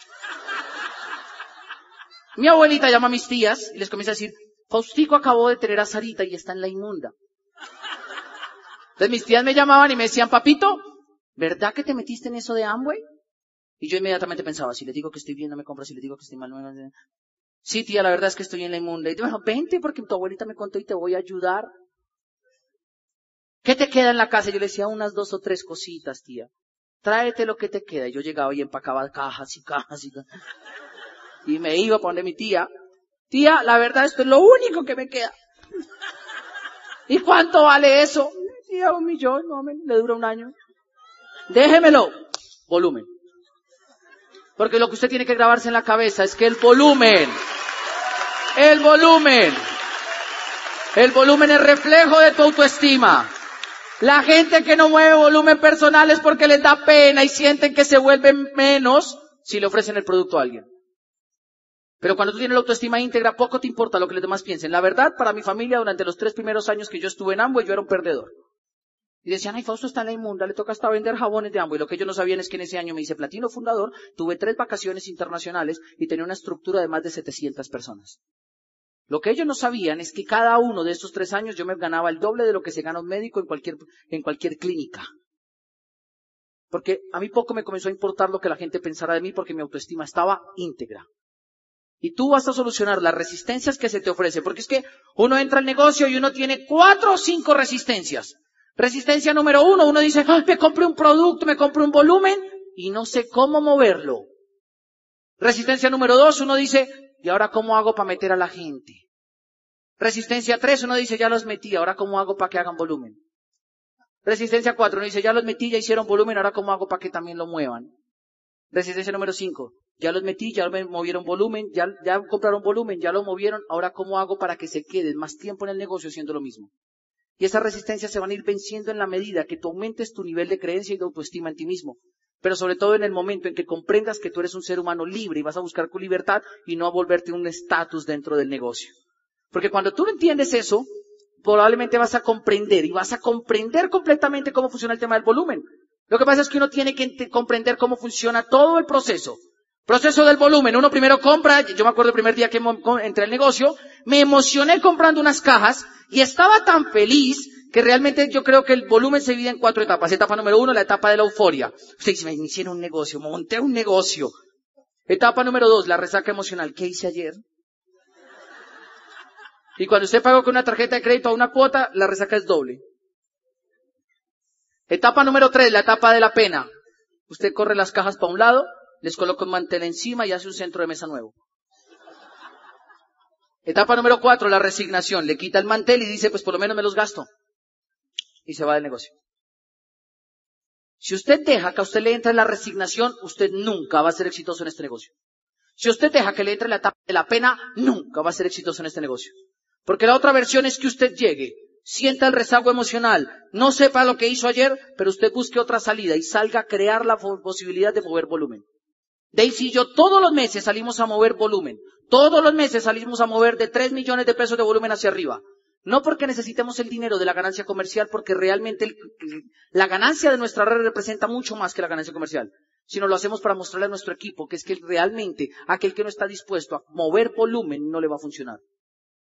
Mi abuelita llama a mis tías y les comienza a decir, Faustico acabó de tener a Sarita y está en la inmunda. Entonces mis tías me llamaban y me decían, papito, ¿verdad que te metiste en eso de Amway? Y yo inmediatamente pensaba, si le digo que estoy bien, no me compra, si le digo que estoy mal, no me... Sí, tía, la verdad es que estoy en la inmunda. Y bueno, vente porque tu abuelita me contó y te voy a ayudar. ¿Qué te queda en la casa? Yo le decía unas dos o tres cositas, tía tráete lo que te queda. Y yo llegaba y empacaba cajas y cajas y cajas. Y me iba a poner mi tía. Tía, la verdad esto es lo único que me queda. ¿Y cuánto vale eso? Tía, un millón, no, le dura un año. Déjemelo. Volumen. Porque lo que usted tiene que grabarse en la cabeza es que el volumen, el volumen, el volumen es reflejo de tu autoestima. La gente que no mueve volumen personal es porque les da pena y sienten que se vuelven menos si le ofrecen el producto a alguien. Pero cuando tú tienes la autoestima íntegra, poco te importa lo que los demás piensen. La verdad, para mi familia, durante los tres primeros años que yo estuve en Amway, yo era un perdedor. Y decían, ay, Fausto está en la inmunda, le toca hasta vender jabones de Amway. Lo que ellos no sabían es que en ese año me hice platino fundador, tuve tres vacaciones internacionales y tenía una estructura de más de 700 personas. Lo que ellos no sabían es que cada uno de estos tres años yo me ganaba el doble de lo que se gana un médico en cualquier, en cualquier clínica. Porque a mí poco me comenzó a importar lo que la gente pensara de mí porque mi autoestima estaba íntegra. Y tú vas a solucionar las resistencias que se te ofrecen. Porque es que uno entra al negocio y uno tiene cuatro o cinco resistencias. Resistencia número uno, uno dice, "Ah, me compré un producto, me compré un volumen y no sé cómo moverlo. Resistencia número dos, uno dice, ¿y ahora cómo hago para meter a la gente? Resistencia tres, uno dice, ya los metí, ahora cómo hago para que hagan volumen. Resistencia cuatro, uno dice, ya los metí, ya hicieron volumen, ahora cómo hago para que también lo muevan. Resistencia número cinco, ya los metí, ya me movieron volumen, ya, ya compraron volumen, ya lo movieron, ahora cómo hago para que se queden más tiempo en el negocio haciendo lo mismo. Y esas resistencias se van a ir venciendo en la medida que tú aumentes tu nivel de creencia y de autoestima en ti mismo. Pero sobre todo en el momento en que comprendas que tú eres un ser humano libre y vas a buscar tu libertad y no a volverte un estatus dentro del negocio. Porque cuando tú entiendes eso, probablemente vas a comprender y vas a comprender completamente cómo funciona el tema del volumen. Lo que pasa es que uno tiene que comprender cómo funciona todo el proceso. Proceso del volumen. Uno primero compra, yo me acuerdo el primer día que entré al negocio, me emocioné comprando unas cajas y estaba tan feliz que realmente yo creo que el volumen se divide en cuatro etapas. Etapa número uno, la etapa de la euforia. Ustedes me hicieron un negocio, monté un negocio. Etapa número dos, la resaca emocional. ¿Qué hice ayer? Y cuando usted pagó con una tarjeta de crédito a una cuota, la resaca es doble. Etapa número tres, la etapa de la pena. Usted corre las cajas para un lado, les coloca un mantel encima y hace un centro de mesa nuevo. Etapa número cuatro, la resignación. Le quita el mantel y dice, pues por lo menos me los gasto. Y se va del negocio. Si usted deja que a usted le entre la resignación, usted nunca va a ser exitoso en este negocio. Si usted deja que le entre la etapa de la pena, nunca va a ser exitoso en este negocio. Porque la otra versión es que usted llegue, sienta el rezago emocional, no sepa lo que hizo ayer, pero usted busque otra salida y salga a crear la posibilidad de mover volumen. Daisy y yo todos los meses salimos a mover volumen. Todos los meses salimos a mover de 3 millones de pesos de volumen hacia arriba. No porque necesitemos el dinero de la ganancia comercial, porque realmente la ganancia de nuestra red representa mucho más que la ganancia comercial, sino lo hacemos para mostrarle a nuestro equipo que es que realmente aquel que no está dispuesto a mover volumen no le va a funcionar.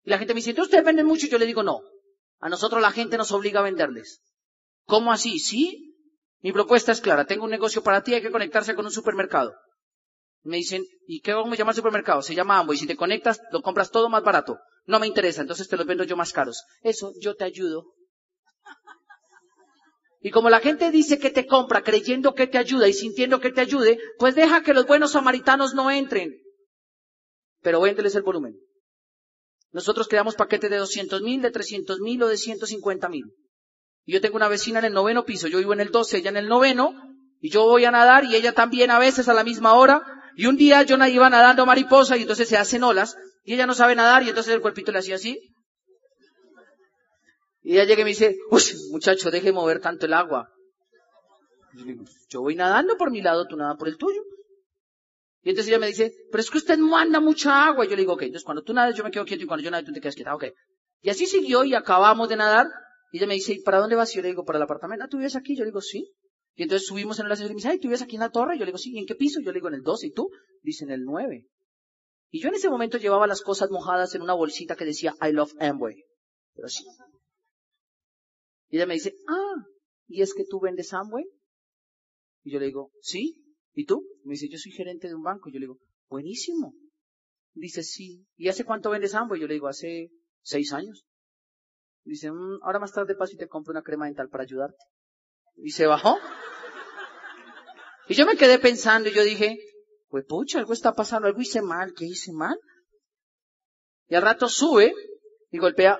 Y la gente me dice, ¿ustedes venden mucho? Y yo le digo, no. A nosotros la gente nos obliga a venderles. ¿Cómo así? Sí. Mi propuesta es clara. Tengo un negocio para ti, hay que conectarse con un supermercado. Me dicen, ¿y qué vamos a llamar supermercado? Se llama Amway. Si te conectas, lo compras todo más barato. No me interesa, entonces te los vendo yo más caros. Eso, yo te ayudo. Y como la gente dice que te compra creyendo que te ayuda y sintiendo que te ayude, pues deja que los buenos samaritanos no entren. Pero véndeles el volumen. Nosotros creamos paquetes de 200 mil, de 300 mil o de 150 mil. Y yo tengo una vecina en el noveno piso, yo vivo en el 12, ella en el noveno, y yo voy a nadar y ella también a veces a la misma hora. Y un día yo iba nadando mariposa y entonces se hacen olas y ella no sabe nadar y entonces el cuerpito le hacía así. Y ella llega y me dice, uy, muchacho, deje mover tanto el agua. Yo, digo, yo voy nadando por mi lado, tú nada por el tuyo. Y entonces ella me dice, pero es que usted manda mucha agua. Y yo le digo, ok, entonces cuando tú nadas yo me quedo quieto y cuando yo nado tú te quedas quieta, ok. Y así siguió y acabamos de nadar. Y ella me dice, ¿y para dónde vas? Y yo le digo, para el apartamento. Ah, ¿tú vives aquí? Yo le digo, sí. Y entonces subimos en el ascensor y me dice, ay, ¿tú vives aquí en la torre? Yo le digo, sí. ¿Y en qué piso? Yo le digo, en el 12. ¿Y tú? Dice, en el 9. Y yo en ese momento llevaba las cosas mojadas en una bolsita que decía, I love Amway. Pero sí. Y ella me dice, ah, ¿y es que tú vendes Amway? Y yo le digo, sí. ¿Y tú? Me dice, yo soy gerente de un banco. Yo le digo, buenísimo. Dice, sí. ¿Y hace cuánto vendes Amway? Yo le digo, hace seis años. Dice, mm, ahora más tarde paso y te compro una crema dental para ayudarte. Y se bajó. Y yo me quedé pensando y yo dije, pues pucha, algo está pasando, algo hice mal, ¿qué hice mal? Y al rato sube y golpea,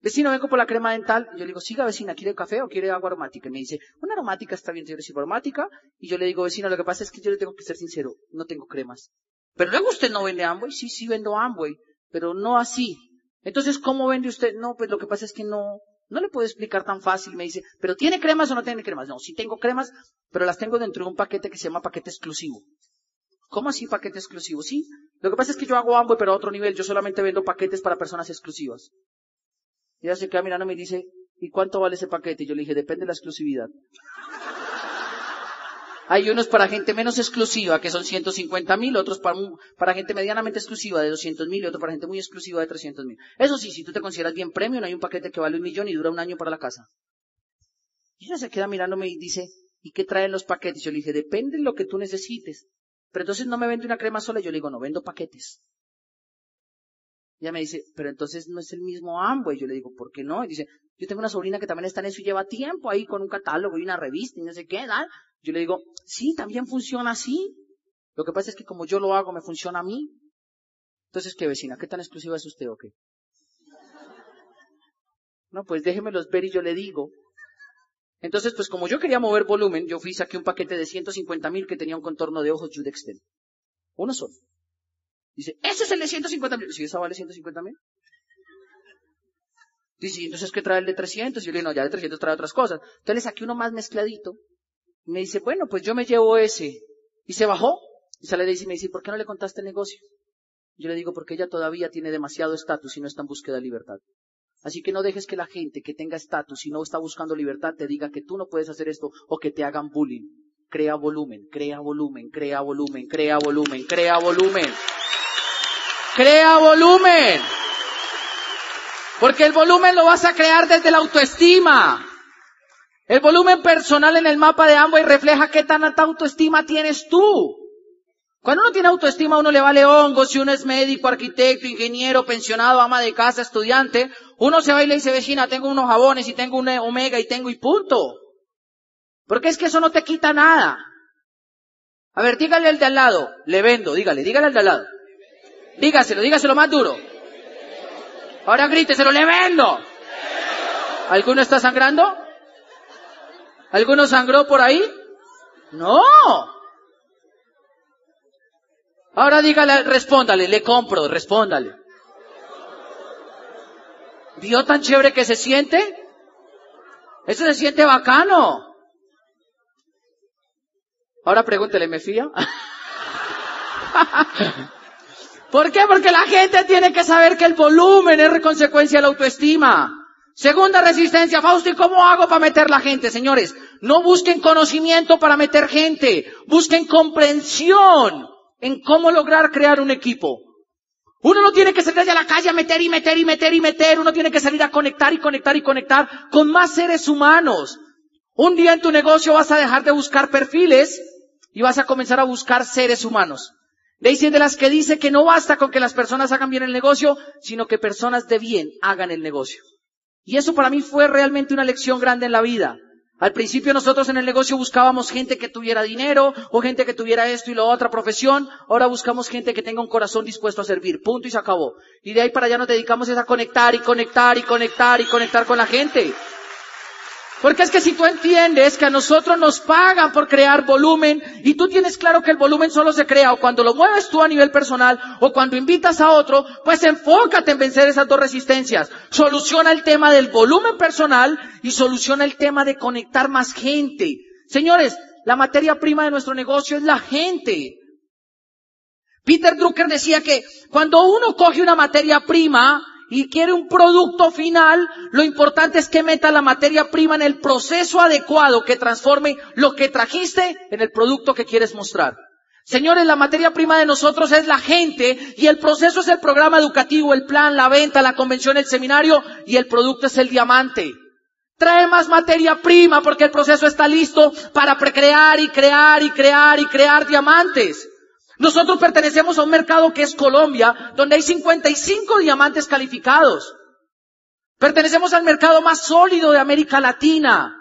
vecino, vengo por la crema dental. Y yo le digo, siga vecina, ¿quiere café o quiere agua aromática? Y me dice, una aromática está bien, yo le aromática. Y yo le digo, vecino, lo que pasa es que yo le tengo que ser sincero, no tengo cremas. Pero luego usted no vende Amway, sí, sí vendo Amway, pero no así. Entonces, ¿cómo vende usted? No, pues lo que pasa es que no, no le puedo explicar tan fácil. Me dice, ¿pero tiene cremas o no tiene cremas? No, sí tengo cremas, pero las tengo dentro de un paquete que se llama paquete exclusivo. ¿Cómo así paquete exclusivo? Sí. Lo que pasa es que yo hago Amway, pero a otro nivel. Yo solamente vendo paquetes para personas exclusivas. Y ella se queda mirando y me dice, ¿y cuánto vale ese paquete? Y yo le dije, depende de la exclusividad. Hay unos para gente menos exclusiva, que son 150 mil, otros para, gente medianamente exclusiva de 200 mil y otros para gente muy exclusiva de 300 mil. Eso sí, si tú te consideras bien premium, hay un paquete que vale un millón y dura un año para la casa. Y ella se queda mirándome y dice, ¿y qué traen los paquetes? Yo le dije, depende de lo que tú necesites. Pero entonces no me vende una crema sola, yo le digo, no, vendo paquetes. ella me dice, pero entonces no es el mismo Amway. Yo le digo, ¿por qué no? Y dice, yo tengo una sobrina que también está en eso y lleva tiempo ahí con un catálogo y una revista y no sé qué, ¿no? Yo le digo, sí, también funciona así. Lo que pasa es que como yo lo hago, me funciona a mí. Entonces, ¿qué vecina? ¿Qué tan exclusiva es usted o qué? No, pues déjemelos ver y yo le digo. Entonces, pues como yo quería mover volumen, yo fui y saqué un paquete de 150 mil que tenía un contorno de ojos Judexten. Uno solo. Dice, ese es el de 150 mil. Si esa vale 150 mil. Dice, entonces ¿qué trae el de 300? Y yo le digo, no, ya de 300 trae otras cosas. Entonces le saqué uno más mezcladito. Y me dice, bueno, pues yo me llevo ese. Y se bajó. Y sale de y me dice, ¿por qué no le contaste el negocio? Yo le digo, porque ella todavía tiene demasiado estatus y no está en búsqueda de libertad. Así que no dejes que la gente que tenga estatus y no está buscando libertad te diga que tú no puedes hacer esto o que te hagan bullying. Crea volumen, crea volumen, crea volumen, crea volumen, crea volumen. Crea volumen. Porque el volumen lo vas a crear desde la autoestima. El volumen personal en el mapa de Amway refleja qué tan alta autoestima tienes tú. Cuando uno tiene autoestima, uno le vale hongo, si uno es médico, arquitecto, ingeniero, pensionado, ama de casa, estudiante, uno se va y le dice, vecina, tengo unos jabones y tengo un omega y tengo y punto. Porque es que eso no te quita nada. A ver, dígale al de al lado, le vendo, dígale, dígale al de al lado. Dígaselo, dígaselo más duro. Ahora gríteselo, le vendo. ¿Alguno está sangrando? ¿Alguno sangró por ahí? No. Ahora dígale, respóndale, le compro, respóndale. ¿Vio tan chévere que se siente? Eso se siente bacano. Ahora pregúntele, ¿me fía? *laughs* ¿Por qué? Porque la gente tiene que saber que el volumen es consecuencia de la autoestima. Segunda resistencia, Fausto, ¿y cómo hago para meter la gente? Señores, no busquen conocimiento para meter gente, busquen comprensión en cómo lograr crear un equipo. Uno no tiene que salir a la calle a meter y meter y meter y meter, uno tiene que salir a conectar y conectar y conectar con más seres humanos. Un día en tu negocio vas a dejar de buscar perfiles y vas a comenzar a buscar seres humanos. Daisy de las que dice que no basta con que las personas hagan bien el negocio, sino que personas de bien hagan el negocio. Y eso para mí fue realmente una lección grande en la vida. Al principio nosotros en el negocio buscábamos gente que tuviera dinero o gente que tuviera esto y la otra profesión. Ahora buscamos gente que tenga un corazón dispuesto a servir. Punto y se acabó. Y de ahí para allá nos dedicamos a conectar y conectar y conectar y conectar con la gente. Porque es que si tú entiendes que a nosotros nos pagan por crear volumen y tú tienes claro que el volumen solo se crea o cuando lo mueves tú a nivel personal o cuando invitas a otro, pues enfócate en vencer esas dos resistencias. Soluciona el tema del volumen personal y soluciona el tema de conectar más gente. Señores, la materia prima de nuestro negocio es la gente. Peter Drucker decía que cuando uno coge una materia prima, y quiere un producto final, lo importante es que meta la materia prima en el proceso adecuado que transforme lo que trajiste en el producto que quieres mostrar. Señores, la materia prima de nosotros es la gente y el proceso es el programa educativo, el plan, la venta, la convención, el seminario y el producto es el diamante. Trae más materia prima porque el proceso está listo para precrear y crear y crear y crear diamantes. Nosotros pertenecemos a un mercado que es Colombia, donde hay 55 diamantes calificados. Pertenecemos al mercado más sólido de América Latina.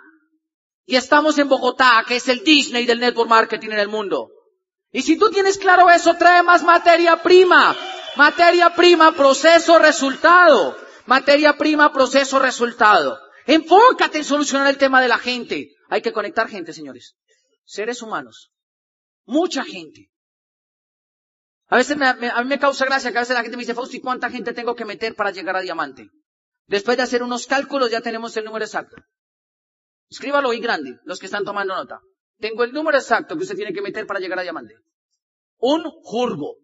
Y estamos en Bogotá, que es el Disney del network marketing en el mundo. Y si tú tienes claro eso, trae más materia prima. Materia prima, proceso, resultado. Materia prima, proceso, resultado. Enfócate en solucionar el tema de la gente. Hay que conectar gente, señores. Seres humanos. Mucha gente. A veces me, a mí me causa gracia que a veces la gente me dice, Fausti, ¿cuánta gente tengo que meter para llegar a diamante? Después de hacer unos cálculos ya tenemos el número exacto. Escríbalo ahí grande, los que están tomando nota. Tengo el número exacto que usted tiene que meter para llegar a diamante. Un jurgo.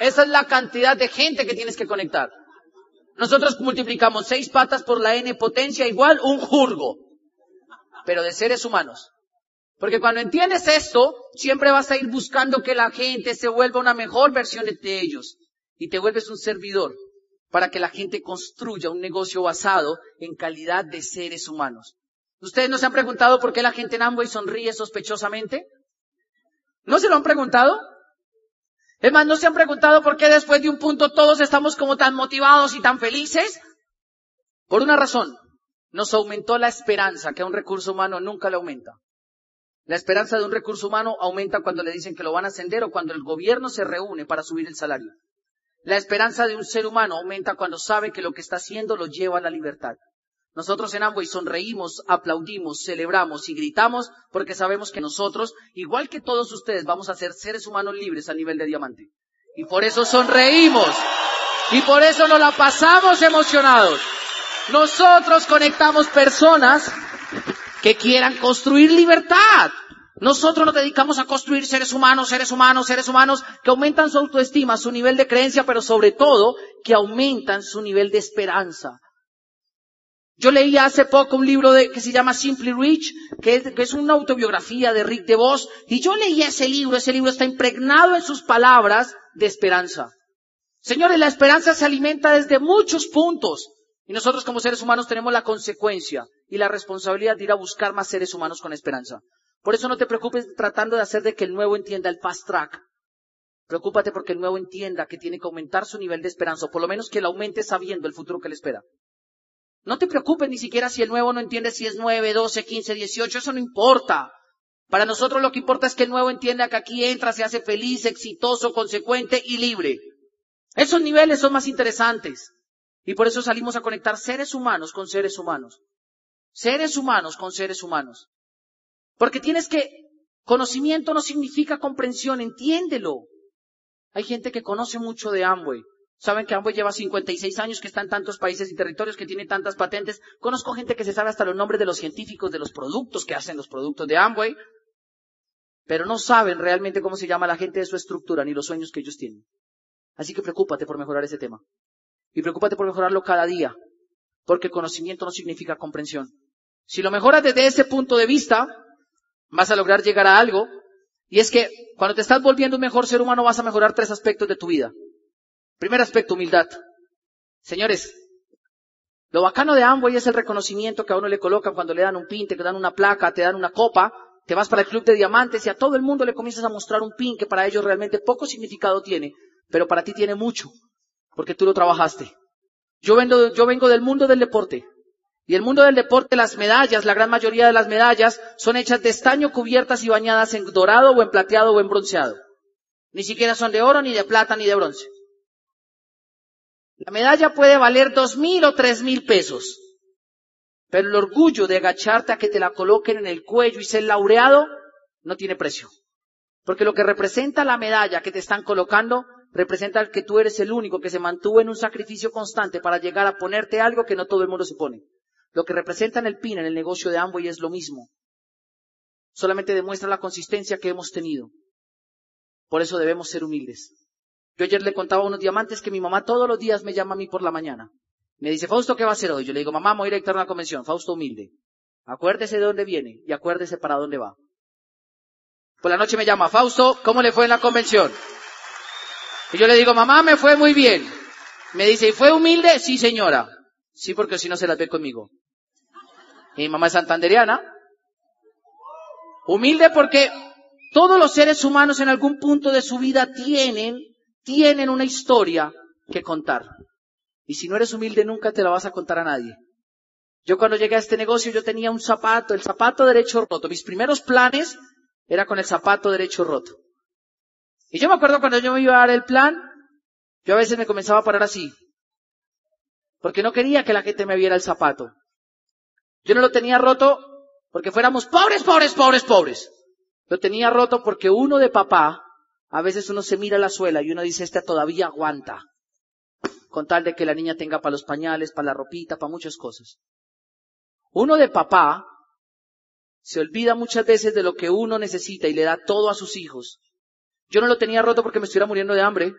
Esa es la cantidad de gente que tienes que conectar. Nosotros multiplicamos seis patas por la n potencia igual un jurgo. Pero de seres humanos. Porque cuando entiendes esto, siempre vas a ir buscando que la gente se vuelva una mejor versión de ellos. Y te vuelves un servidor para que la gente construya un negocio basado en calidad de seres humanos. ¿Ustedes no se han preguntado por qué la gente en Amway sonríe sospechosamente? ¿No se lo han preguntado? Es más, ¿no se han preguntado por qué después de un punto todos estamos como tan motivados y tan felices? Por una razón. Nos aumentó la esperanza que un recurso humano nunca le aumenta. La esperanza de un recurso humano aumenta cuando le dicen que lo van a ascender o cuando el gobierno se reúne para subir el salario. La esperanza de un ser humano aumenta cuando sabe que lo que está haciendo lo lleva a la libertad. Nosotros en Amway sonreímos, aplaudimos, celebramos y gritamos porque sabemos que nosotros, igual que todos ustedes, vamos a ser seres humanos libres a nivel de diamante. Y por eso sonreímos. Y por eso nos la pasamos emocionados. Nosotros conectamos personas que quieran construir libertad. Nosotros nos dedicamos a construir seres humanos, seres humanos, seres humanos que aumentan su autoestima, su nivel de creencia, pero sobre todo que aumentan su nivel de esperanza. Yo leí hace poco un libro de, que se llama Simply Rich, que es, que es, una autobiografía de Rick DeVos, y yo leí ese libro, ese libro está impregnado en sus palabras de esperanza. Señores, la esperanza se alimenta desde muchos puntos, y nosotros como seres humanos tenemos la consecuencia y la responsabilidad de ir a buscar más seres humanos con esperanza. Por eso no te preocupes tratando de hacer de que el nuevo entienda el fast track. Preocúpate porque el nuevo entienda que tiene que aumentar su nivel de esperanza, o por lo menos que lo aumente sabiendo el futuro que le espera. No te preocupes ni siquiera si el nuevo no entiende si es 9, 12, 15, 18, eso no importa. Para nosotros lo que importa es que el nuevo entienda que aquí entra, se hace feliz, exitoso, consecuente y libre. Esos niveles son más interesantes. Y por eso salimos a conectar seres humanos con seres humanos. Seres humanos con seres humanos. Porque tienes que, conocimiento no significa comprensión, entiéndelo. Hay gente que conoce mucho de Amway, Saben que Amway lleva 56 años, que está en tantos países y territorios, que tiene tantas patentes. Conozco gente que se sabe hasta los nombres de los científicos, de los productos que hacen los productos de Amway, pero no saben realmente cómo se llama la gente de su estructura ni los sueños que ellos tienen. Así que preocúpate por mejorar ese tema. Y preocúpate por mejorarlo cada día, porque conocimiento no significa comprensión. Si lo mejoras desde ese punto de vista, vas a lograr llegar a algo, y es que cuando te estás volviendo un mejor ser humano vas a mejorar tres aspectos de tu vida. Primer aspecto, humildad. Señores, lo bacano de Amway es el reconocimiento que a uno le colocan cuando le dan un pin, te dan una placa, te dan una copa, te vas para el club de diamantes y a todo el mundo le comienzas a mostrar un pin que para ellos realmente poco significado tiene, pero para ti tiene mucho, porque tú lo trabajaste. Yo vengo, del mundo del deporte. Y el mundo del deporte, las medallas, la gran mayoría de las medallas, son hechas de estaño cubiertas y bañadas en dorado o en plateado o en bronceado. Ni siquiera son de oro, ni de plata, ni de bronce. La medalla puede valer dos mil o tres mil pesos. Pero el orgullo de agacharte a que te la coloquen en el cuello y ser laureado no tiene precio. Porque lo que representa la medalla que te están colocando representa que tú eres el único que se mantuvo en un sacrificio constante para llegar a ponerte algo que no todo el mundo se pone. Lo que representa en el PIN, en el negocio de Amway, es lo mismo. Solamente demuestra la consistencia que hemos tenido. Por eso debemos ser humildes. Yo ayer le contaba unos diamantes que mi mamá todos los días me llama a mí por la mañana. Me dice, Fausto, ¿qué va a hacer hoy? Yo le digo, mamá, voy a ir a una convención. Fausto humilde. Acuérdese de dónde viene y acuérdese para dónde va. Por la noche me llama, Fausto, ¿cómo le fue en la convención? Y yo le digo, mamá, me fue muy bien. Me dice, ¿y fue humilde? Sí, señora. Sí, porque si no se las ve conmigo. Y mi mamá es santanderiana. Humilde porque todos los seres humanos en algún punto de su vida tienen tienen una historia que contar. Y si no eres humilde nunca te la vas a contar a nadie. Yo cuando llegué a este negocio yo tenía un zapato, el zapato derecho roto. Mis primeros planes era con el zapato derecho roto. Y yo me acuerdo cuando yo me iba a dar el plan, yo a veces me comenzaba a parar así. Porque no quería que la gente me viera el zapato. Yo no lo tenía roto porque fuéramos pobres, pobres, pobres, pobres. Lo tenía roto porque uno de papá a veces uno se mira la suela y uno dice, esta todavía aguanta. Con tal de que la niña tenga para los pañales, para la ropita, para muchas cosas. Uno de papá se olvida muchas veces de lo que uno necesita y le da todo a sus hijos. Yo no lo tenía roto porque me estuviera muriendo de hambre.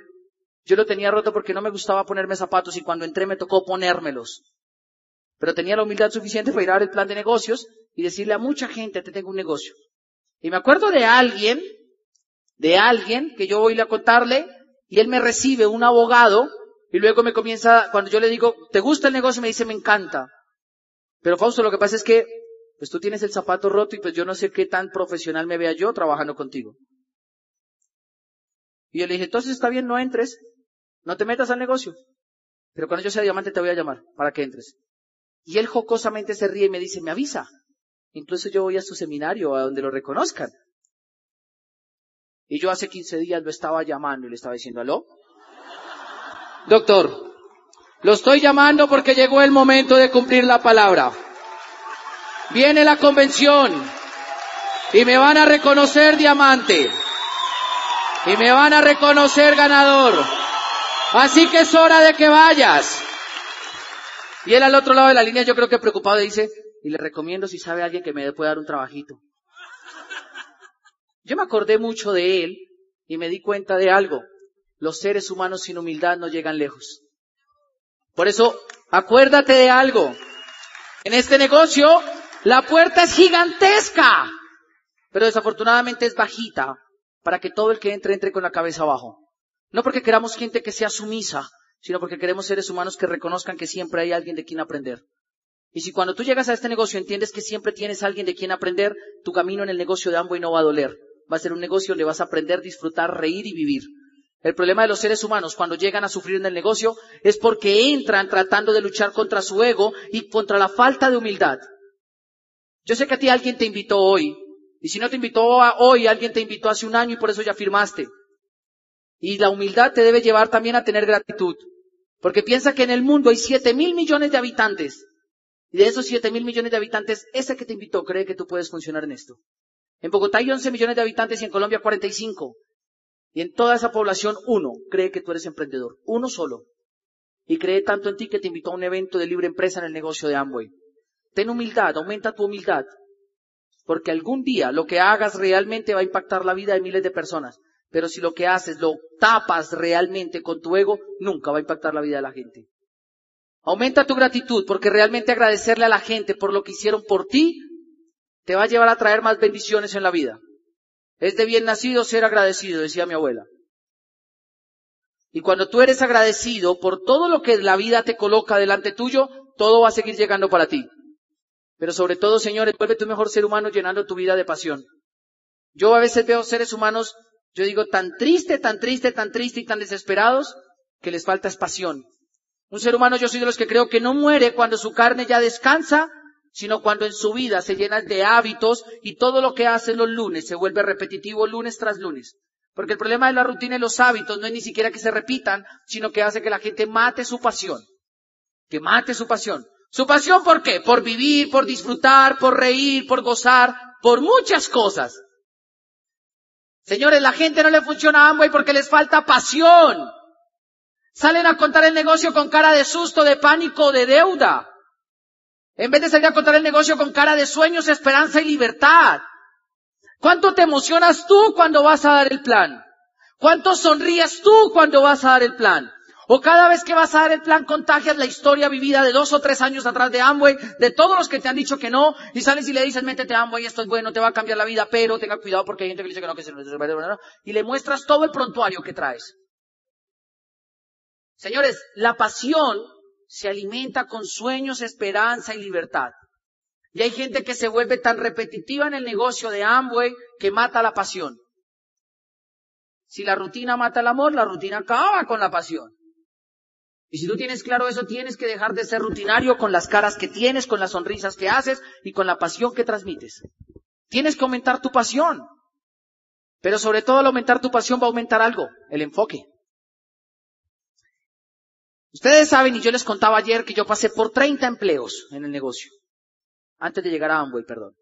Yo lo tenía roto porque no me gustaba ponerme zapatos y cuando entré me tocó ponérmelos. Pero tenía la humildad suficiente para ir a dar el plan de negocios y decirle a mucha gente, te tengo un negocio. Y me acuerdo de alguien de alguien que yo voy a contarle y él me recibe un abogado y luego me comienza, cuando yo le digo, ¿te gusta el negocio? Me dice, me encanta. Pero Fausto, lo que pasa es que, pues tú tienes el zapato roto y pues yo no sé qué tan profesional me vea yo trabajando contigo. Y yo le dije, entonces está bien, no entres, no te metas al negocio. Pero cuando yo sea diamante te voy a llamar para que entres. Y él jocosamente se ríe y me dice, me avisa. Incluso yo voy a su seminario, a donde lo reconozcan. Y yo hace 15 días lo estaba llamando y le estaba diciendo, ¿aló? Doctor, lo estoy llamando porque llegó el momento de cumplir la palabra. Viene la convención y me van a reconocer diamante. Y me van a reconocer ganador. Así que es hora de que vayas. Y él al otro lado de la línea, yo creo que preocupado, dice, y le recomiendo si sabe alguien que me pueda dar un trabajito. Yo me acordé mucho de él y me di cuenta de algo. Los seres humanos sin humildad no llegan lejos. Por eso, acuérdate de algo. En este negocio, la puerta es gigantesca, pero desafortunadamente es bajita para que todo el que entre entre con la cabeza abajo. No porque queramos gente que sea sumisa, sino porque queremos seres humanos que reconozcan que siempre hay alguien de quien aprender. Y si cuando tú llegas a este negocio entiendes que siempre tienes alguien de quien aprender, tu camino en el negocio de Amway no va a doler. Va a ser un negocio donde vas a aprender, disfrutar, reír y vivir. El problema de los seres humanos cuando llegan a sufrir en el negocio es porque entran tratando de luchar contra su ego y contra la falta de humildad. Yo sé que a ti alguien te invitó hoy, y si no te invitó hoy, alguien te invitó hace un año y por eso ya firmaste. Y la humildad te debe llevar también a tener gratitud. Porque piensa que en el mundo hay siete mil millones de habitantes. Y de esos siete mil millones de habitantes, ese que te invitó cree que tú puedes funcionar en esto. En Bogotá hay 11 millones de habitantes y en Colombia 45. Y en toda esa población uno cree que tú eres emprendedor. Uno solo. Y cree tanto en ti que te invitó a un evento de libre empresa en el negocio de Amway. Ten humildad, aumenta tu humildad. Porque algún día lo que hagas realmente va a impactar la vida de miles de personas. Pero si lo que haces lo tapas realmente con tu ego, nunca va a impactar la vida de la gente. Aumenta tu gratitud porque realmente agradecerle a la gente por lo que hicieron por ti te va a llevar a traer más bendiciones en la vida. Es de bien nacido ser agradecido, decía mi abuela. Y cuando tú eres agradecido por todo lo que la vida te coloca delante tuyo, todo va a seguir llegando para ti. Pero sobre todo, señores, vuelve un mejor ser humano llenando tu vida de pasión. Yo a veces veo seres humanos yo digo, tan triste, tan triste, tan triste y tan desesperados que les falta es pasión. Un ser humano yo soy de los que creo que no muere cuando su carne ya descansa, sino cuando en su vida se llena de hábitos y todo lo que hace los lunes se vuelve repetitivo lunes tras lunes. Porque el problema de la rutina y los hábitos no es ni siquiera que se repitan, sino que hace que la gente mate su pasión. Que mate su pasión. ¿Su pasión por qué? Por vivir, por disfrutar, por reír, por gozar, por muchas cosas. Señores, la gente no le funciona a Amway porque les falta pasión. Salen a contar el negocio con cara de susto, de pánico, de deuda. En vez de salir a contar el negocio con cara de sueños, esperanza y libertad. ¿Cuánto te emocionas tú cuando vas a dar el plan? ¿Cuánto sonríes tú cuando vas a dar el plan? O cada vez que vas a dar el plan contagias la historia vivida de dos o tres años atrás de Amway, de todos los que te han dicho que no, y sales y le dices, métete a Amway, esto es bueno, te va a cambiar la vida, pero tenga cuidado porque hay gente que dice que no, que se no, y le muestras todo el prontuario que traes. Señores, la pasión se alimenta con sueños, esperanza y libertad. Y hay gente que se vuelve tan repetitiva en el negocio de Amway que mata la pasión. Si la rutina mata el amor, la rutina acaba con la pasión. Y si tú tienes claro eso, tienes que dejar de ser rutinario con las caras que tienes, con las sonrisas que haces y con la pasión que transmites. Tienes que aumentar tu pasión. Pero sobre todo al aumentar tu pasión va a aumentar algo, el enfoque. Ustedes saben, y yo les contaba ayer que yo pasé por 30 empleos en el negocio. Antes de llegar a Amway, perdón.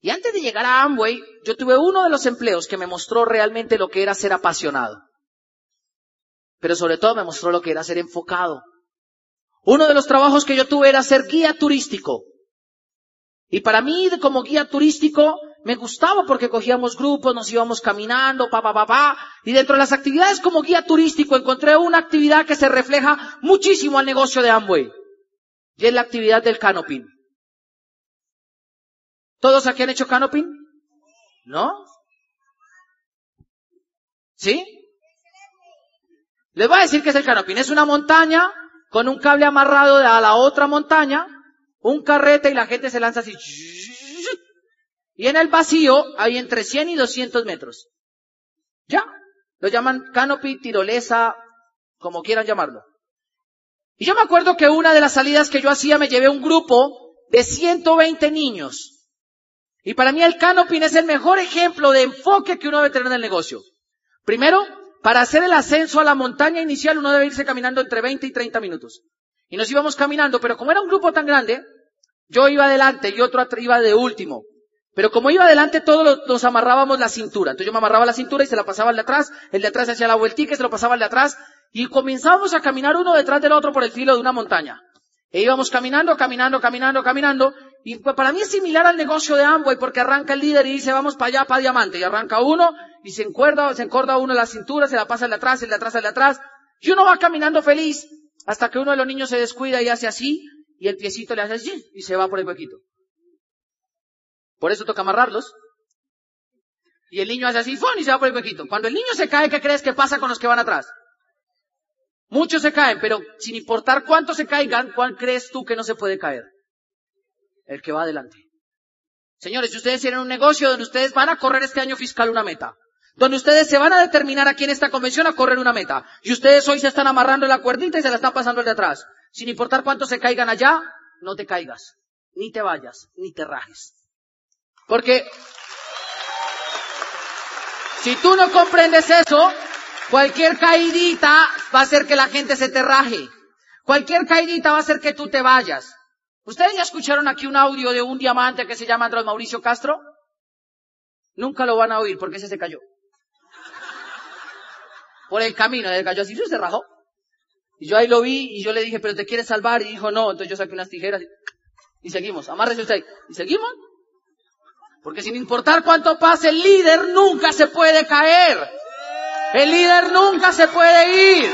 Y antes de llegar a Amway, yo tuve uno de los empleos que me mostró realmente lo que era ser apasionado pero sobre todo me mostró lo que era ser enfocado. Uno de los trabajos que yo tuve era ser guía turístico. Y para mí, como guía turístico, me gustaba porque cogíamos grupos, nos íbamos caminando, pa, pa, pa, pa. Y dentro de las actividades como guía turístico encontré una actividad que se refleja muchísimo al negocio de Amway. Y es la actividad del canoping. ¿Todos aquí han hecho canoping? ¿No? ¿Sí? Les voy a decir que es el canopín. Es una montaña con un cable amarrado a la otra montaña, un carrete y la gente se lanza así. Y en el vacío hay entre 100 y 200 metros. Ya. Lo llaman canopy, tirolesa, como quieran llamarlo. Y yo me acuerdo que una de las salidas que yo hacía me llevé un grupo de 120 niños. Y para mí el canopy es el mejor ejemplo de enfoque que uno debe tener en el negocio. Primero, para hacer el ascenso a la montaña inicial uno debe irse caminando entre 20 y 30 minutos. Y nos íbamos caminando, pero como era un grupo tan grande, yo iba adelante y otro iba de último. Pero como iba adelante, todos nos amarrábamos la cintura. Entonces yo me amarraba la cintura y se la pasaba al de atrás, el de atrás hacía la vueltica y se lo pasaba al de atrás, y comenzábamos a caminar uno detrás del otro por el filo de una montaña. E íbamos caminando, caminando, caminando, caminando, y para mí es similar al negocio de Amway, porque arranca el líder y dice, vamos para allá, para diamante, y arranca uno, y se encuerda, se encorda uno la cintura, se la pasa al de atrás, el de atrás, el de atrás, y uno va caminando feliz, hasta que uno de los niños se descuida y hace así, y el piecito le hace así, y se va por el huequito. Por eso toca amarrarlos. Y el niño hace así, y se va por el huequito. Cuando el niño se cae, ¿qué crees que pasa con los que van atrás? Muchos se caen, pero sin importar cuántos se caigan, ¿cuál crees tú que no se puede caer? El que va adelante. Señores, si ustedes tienen un negocio donde ustedes van a correr este año fiscal una meta, donde ustedes se van a determinar aquí en esta convención a correr una meta, y ustedes hoy se están amarrando la cuerdita y se la están pasando el de atrás, sin importar cuántos se caigan allá, no te caigas, ni te vayas, ni te rajes. Porque si tú no comprendes eso, cualquier caidita va a hacer que la gente se te raje. Cualquier caidita va a hacer que tú te vayas. ¿Ustedes ya escucharon aquí un audio de un diamante que se llama Andrés Mauricio Castro? Nunca lo van a oír porque ese se cayó. Por el camino, el cayó así, se rajó. Y yo ahí lo vi y yo le dije, pero te quieres salvar. Y dijo, no. Entonces yo saqué unas tijeras y, y seguimos. Amárrese usted. ¿Y seguimos? Porque sin importar cuánto pase, el líder nunca se puede caer. El líder nunca se puede ir.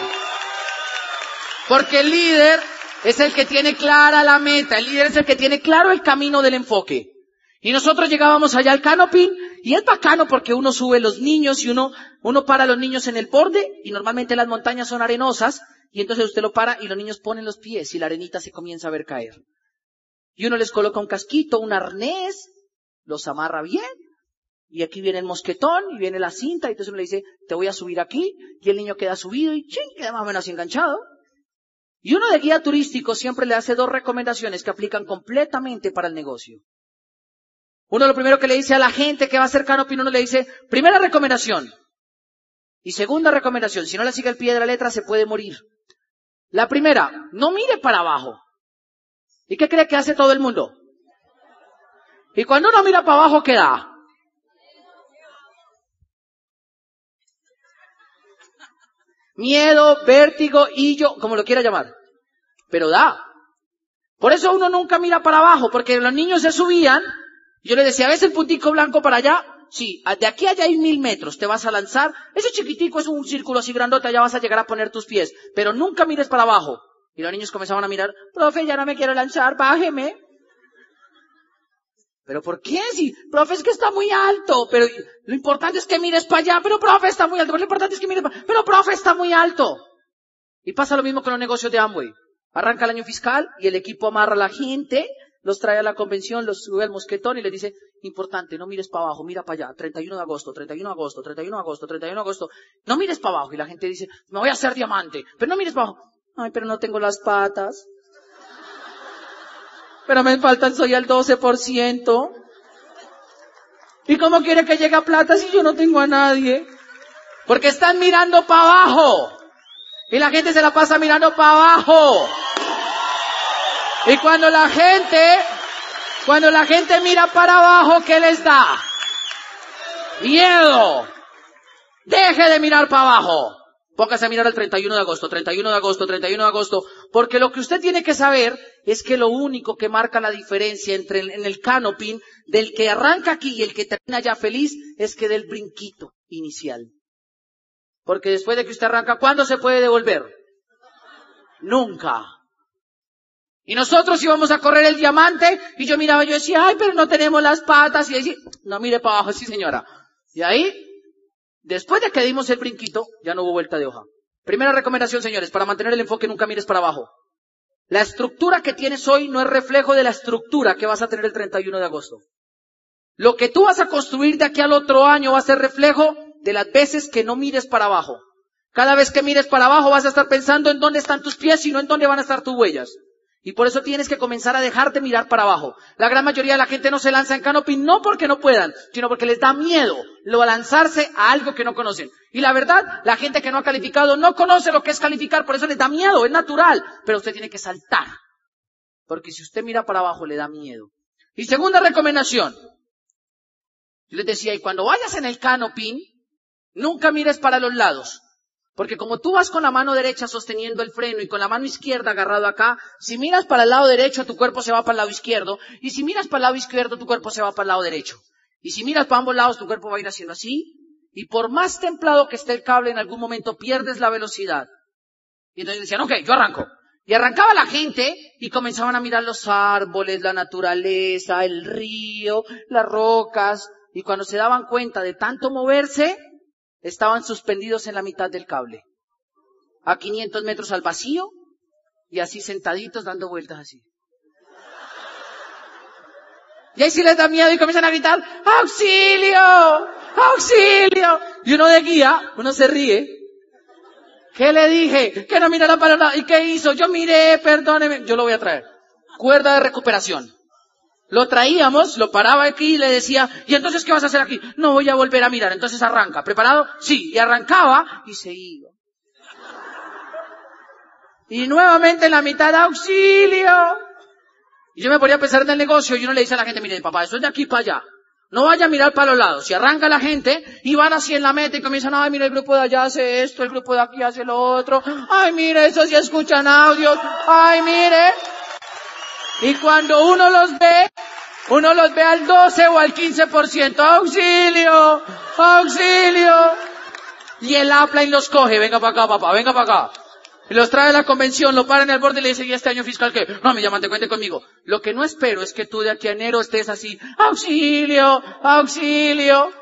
Porque el líder es el que tiene clara la meta. El líder es el que tiene claro el camino del enfoque. Y nosotros llegábamos allá al canopy y es bacano porque uno sube los niños y uno, uno para a los niños en el borde y normalmente las montañas son arenosas y entonces usted lo para y los niños ponen los pies y la arenita se comienza a ver caer. Y uno les coloca un casquito, un arnés los amarra bien. Y aquí viene el mosquetón y viene la cinta y entonces uno le dice, te voy a subir aquí. Y el niño queda subido y ching, queda más o menos enganchado. Y uno de guía turístico siempre le hace dos recomendaciones que aplican completamente para el negocio. Uno lo primero que le dice a la gente que va a hacer canopy, uno le dice, primera recomendación. Y segunda recomendación, si no le sigue el pie de la letra se puede morir. La primera, no mire para abajo. ¿Y qué cree que hace todo el mundo? Y cuando uno mira para abajo, ¿qué da? Miedo, vértigo, yo, como lo quiera llamar. Pero da. Por eso uno nunca mira para abajo, porque los niños se subían. Yo le decía, ¿ves el puntico blanco para allá? Sí, de aquí allá hay mil metros, te vas a lanzar. Ese chiquitico es un círculo así grandote, allá vas a llegar a poner tus pies. Pero nunca mires para abajo. Y los niños comenzaban a mirar, profe, ya no me quiero lanzar, bájeme. ¿Pero por qué? Si, profe, es que está muy alto. Pero lo importante es que mires para allá. Pero, profe, está muy alto. Pero lo importante es que mires para Pero, profe, está muy alto. Y pasa lo mismo con los negocios de Amway. Arranca el año fiscal y el equipo amarra a la gente, los trae a la convención, los sube al mosquetón y les dice, importante, no mires para abajo, mira para allá. 31 de agosto, 31 de agosto, 31 de agosto, 31 de agosto. No mires para abajo. Y la gente dice, me voy a hacer diamante. Pero no mires para abajo. Ay, pero no tengo las patas pero me faltan, soy al 12%. ¿Y cómo quiere que llegue a plata si yo no tengo a nadie? Porque están mirando para abajo. Y la gente se la pasa mirando para abajo. Y cuando la gente, cuando la gente mira para abajo, ¿qué les da? Miedo. Deje de mirar para abajo. Póngase a mirar el 31 de agosto, 31 de agosto, 31 de agosto, porque lo que usted tiene que saber es que lo único que marca la diferencia entre el, en el canopin del que arranca aquí y el que termina ya feliz es que del brinquito inicial. Porque después de que usted arranca, ¿cuándo se puede devolver? Nunca. Y nosotros íbamos a correr el diamante y yo miraba, yo decía, ay, pero no tenemos las patas y decía, no mire para abajo, sí señora. Y ahí, después de que dimos el brinquito, ya no hubo vuelta de hoja. Primera recomendación, señores, para mantener el enfoque nunca mires para abajo. La estructura que tienes hoy no es reflejo de la estructura que vas a tener el 31 de agosto. Lo que tú vas a construir de aquí al otro año va a ser reflejo de las veces que no mires para abajo. Cada vez que mires para abajo vas a estar pensando en dónde están tus pies y no en dónde van a estar tus huellas. Y por eso tienes que comenzar a dejarte mirar para abajo. La gran mayoría de la gente no se lanza en canopy no porque no puedan, sino porque les da miedo lo lanzarse a algo que no conocen. Y la verdad, la gente que no ha calificado no conoce lo que es calificar, por eso les da miedo, es natural. Pero usted tiene que saltar. Porque si usted mira para abajo le da miedo. Y segunda recomendación. Yo les decía, y cuando vayas en el canopy, nunca mires para los lados. Porque como tú vas con la mano derecha sosteniendo el freno y con la mano izquierda agarrado acá, si miras para el lado derecho, tu cuerpo se va para el lado izquierdo. Y si miras para el lado izquierdo, tu cuerpo se va para el lado derecho. Y si miras para ambos lados, tu cuerpo va a ir haciendo así. Y por más templado que esté el cable, en algún momento pierdes la velocidad. Y entonces decían, ok, yo arranco. Y arrancaba la gente y comenzaban a mirar los árboles, la naturaleza, el río, las rocas. Y cuando se daban cuenta de tanto moverse, estaban suspendidos en la mitad del cable. A 500 metros al vacío y así sentaditos dando vueltas así. Y ahí sí les da miedo y comienzan a gritar, ¡auxilio! ¡auxilio! Y uno de guía, uno se ríe. ¿Qué le dije? Que no mirara para nada. ¿Y qué hizo? Yo miré, perdóneme. Yo lo voy a traer. Cuerda de recuperación. Lo traíamos, lo paraba aquí y le decía, ¿y entonces qué vas a hacer aquí? No voy a volver a mirar, entonces arranca. ¿Preparado? Sí. Y arrancaba y se iba. Y nuevamente en la mitad, auxilio. Y yo me ponía a pensar en el negocio y uno le dice a la gente, mire, papá, eso es de aquí para allá. No vaya a mirar para los lados. Si arranca la gente y van así en la meta y comienzan, ay, mira, el grupo de allá hace esto, el grupo de aquí hace lo otro. Ay, mire, esos sí escuchan audios. Ay, mire. Y cuando uno los ve, uno los ve al 12 o al 15%. ¡Auxilio! ¡Auxilio! Y el y los coge. Venga para acá, papá, venga para acá. Y los trae a la convención, lo para en el borde y le dice, ¿y este año fiscal qué? No, me llaman, te cuente conmigo. Lo que no espero es que tú de aquí a enero estés así, auxilio, auxilio.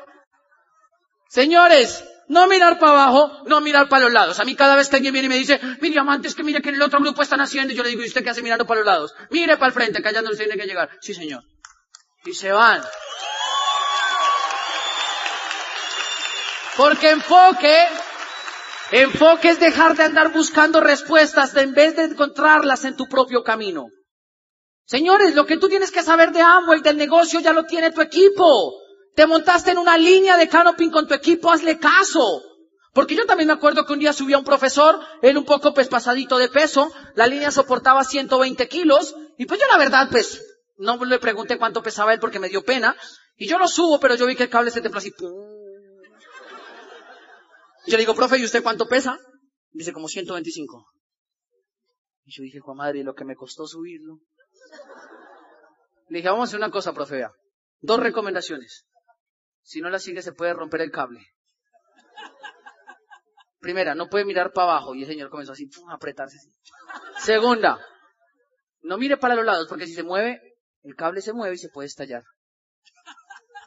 Señores, no mirar para abajo, no mirar para los lados. A mí cada vez que alguien viene y me dice, mi diamante, es que mire que en el otro grupo están haciendo, yo le digo, ¿y usted qué hace mirando para los lados? Mire para el frente, que allá no tiene que llegar. Sí, señor. Y se van. Porque enfoque, enfoque es dejar de andar buscando respuestas en vez de encontrarlas en tu propio camino. Señores, lo que tú tienes que saber de Amway, del negocio, ya lo tiene tu equipo. Te montaste en una línea de canoping con tu equipo, hazle caso. Porque yo también me acuerdo que un día subía un profesor, él un poco pues pasadito de peso, la línea soportaba 120 kilos, y pues yo la verdad pues no le pregunté cuánto pesaba él porque me dio pena, y yo lo subo, pero yo vi que el cable se templó así. Yo le digo, profe, ¿y usted cuánto pesa? Dice, como 125. Y yo dije, Juan Madre, lo que me costó subirlo. Le dije, vamos a hacer una cosa, profe, Dos recomendaciones. Si no la sigue se puede romper el cable. Primera, no puede mirar para abajo. Y el señor comenzó así, a apretarse así. Segunda, no mire para los lados, porque si se mueve, el cable se mueve y se puede estallar.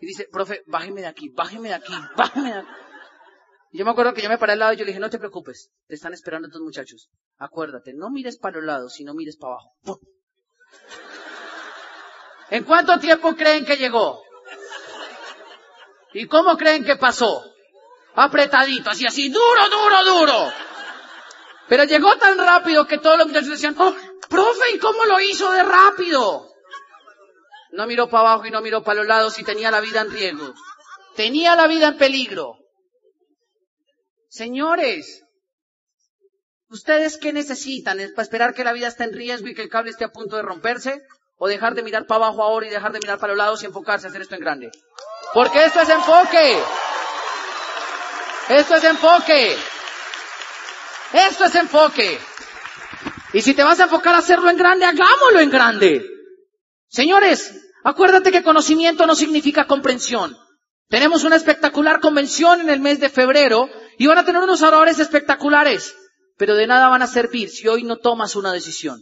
Y dice, profe, bájeme de aquí, bájeme de aquí, bájeme de aquí. Y yo me acuerdo que yo me paré al lado y yo le dije, no te preocupes, te están esperando estos muchachos. Acuérdate, no mires para los lados, sino mires para abajo. ¿En cuánto tiempo creen que llegó? ¿Y cómo creen que pasó? Apretadito, así, así, duro, duro, duro. Pero llegó tan rápido que todos los muchachos decían, oh, profe, ¿y cómo lo hizo de rápido? No miró para abajo y no miró para los lados y tenía la vida en riesgo. Tenía la vida en peligro. Señores, ¿ustedes qué necesitan? ¿Es para esperar que la vida esté en riesgo y que el cable esté a punto de romperse? ¿O dejar de mirar para abajo ahora y dejar de mirar para los lados y enfocarse a hacer esto en grande? Porque esto es enfoque. Esto es enfoque. Esto es enfoque. Y si te vas a enfocar a hacerlo en grande, hagámoslo en grande. Señores, acuérdate que conocimiento no significa comprensión. Tenemos una espectacular convención en el mes de febrero y van a tener unos oradores espectaculares, pero de nada van a servir si hoy no tomas una decisión.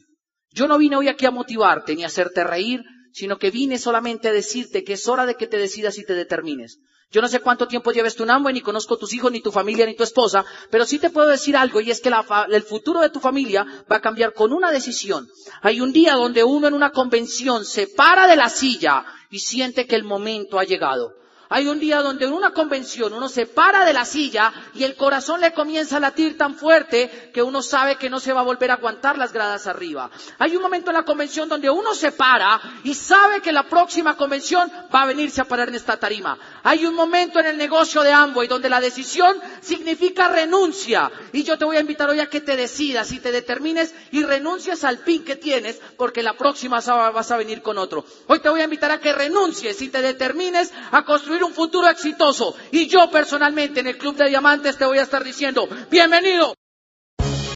Yo no vine hoy aquí a motivarte ni a hacerte reír, sino que vine solamente a decirte que es hora de que te decidas y te determines. Yo no sé cuánto tiempo lleves tu Namwe, ni conozco tus hijos, ni tu familia, ni tu esposa, pero sí te puedo decir algo, y es que el futuro de tu familia va a cambiar con una decisión. Hay un día donde uno en una convención se para de la silla y siente que el momento ha llegado. Hay un día donde en una convención uno se para de la silla y el corazón le comienza a latir tan fuerte que uno sabe que no se va a volver a aguantar las gradas arriba. Hay un momento en la convención donde uno se para y sabe que la próxima convención va a venirse a parar en esta tarima. Hay un momento en el negocio de Amway donde la decisión significa renuncia. Y yo te voy a invitar hoy a que te decidas y te determines y renuncies al pin que tienes porque la próxima vas a venir con otro. Hoy te voy a invitar a que renuncies y te determines a un futuro exitoso. Y yo personalmente en el Club de Diamantes te voy a estar diciendo, bienvenido.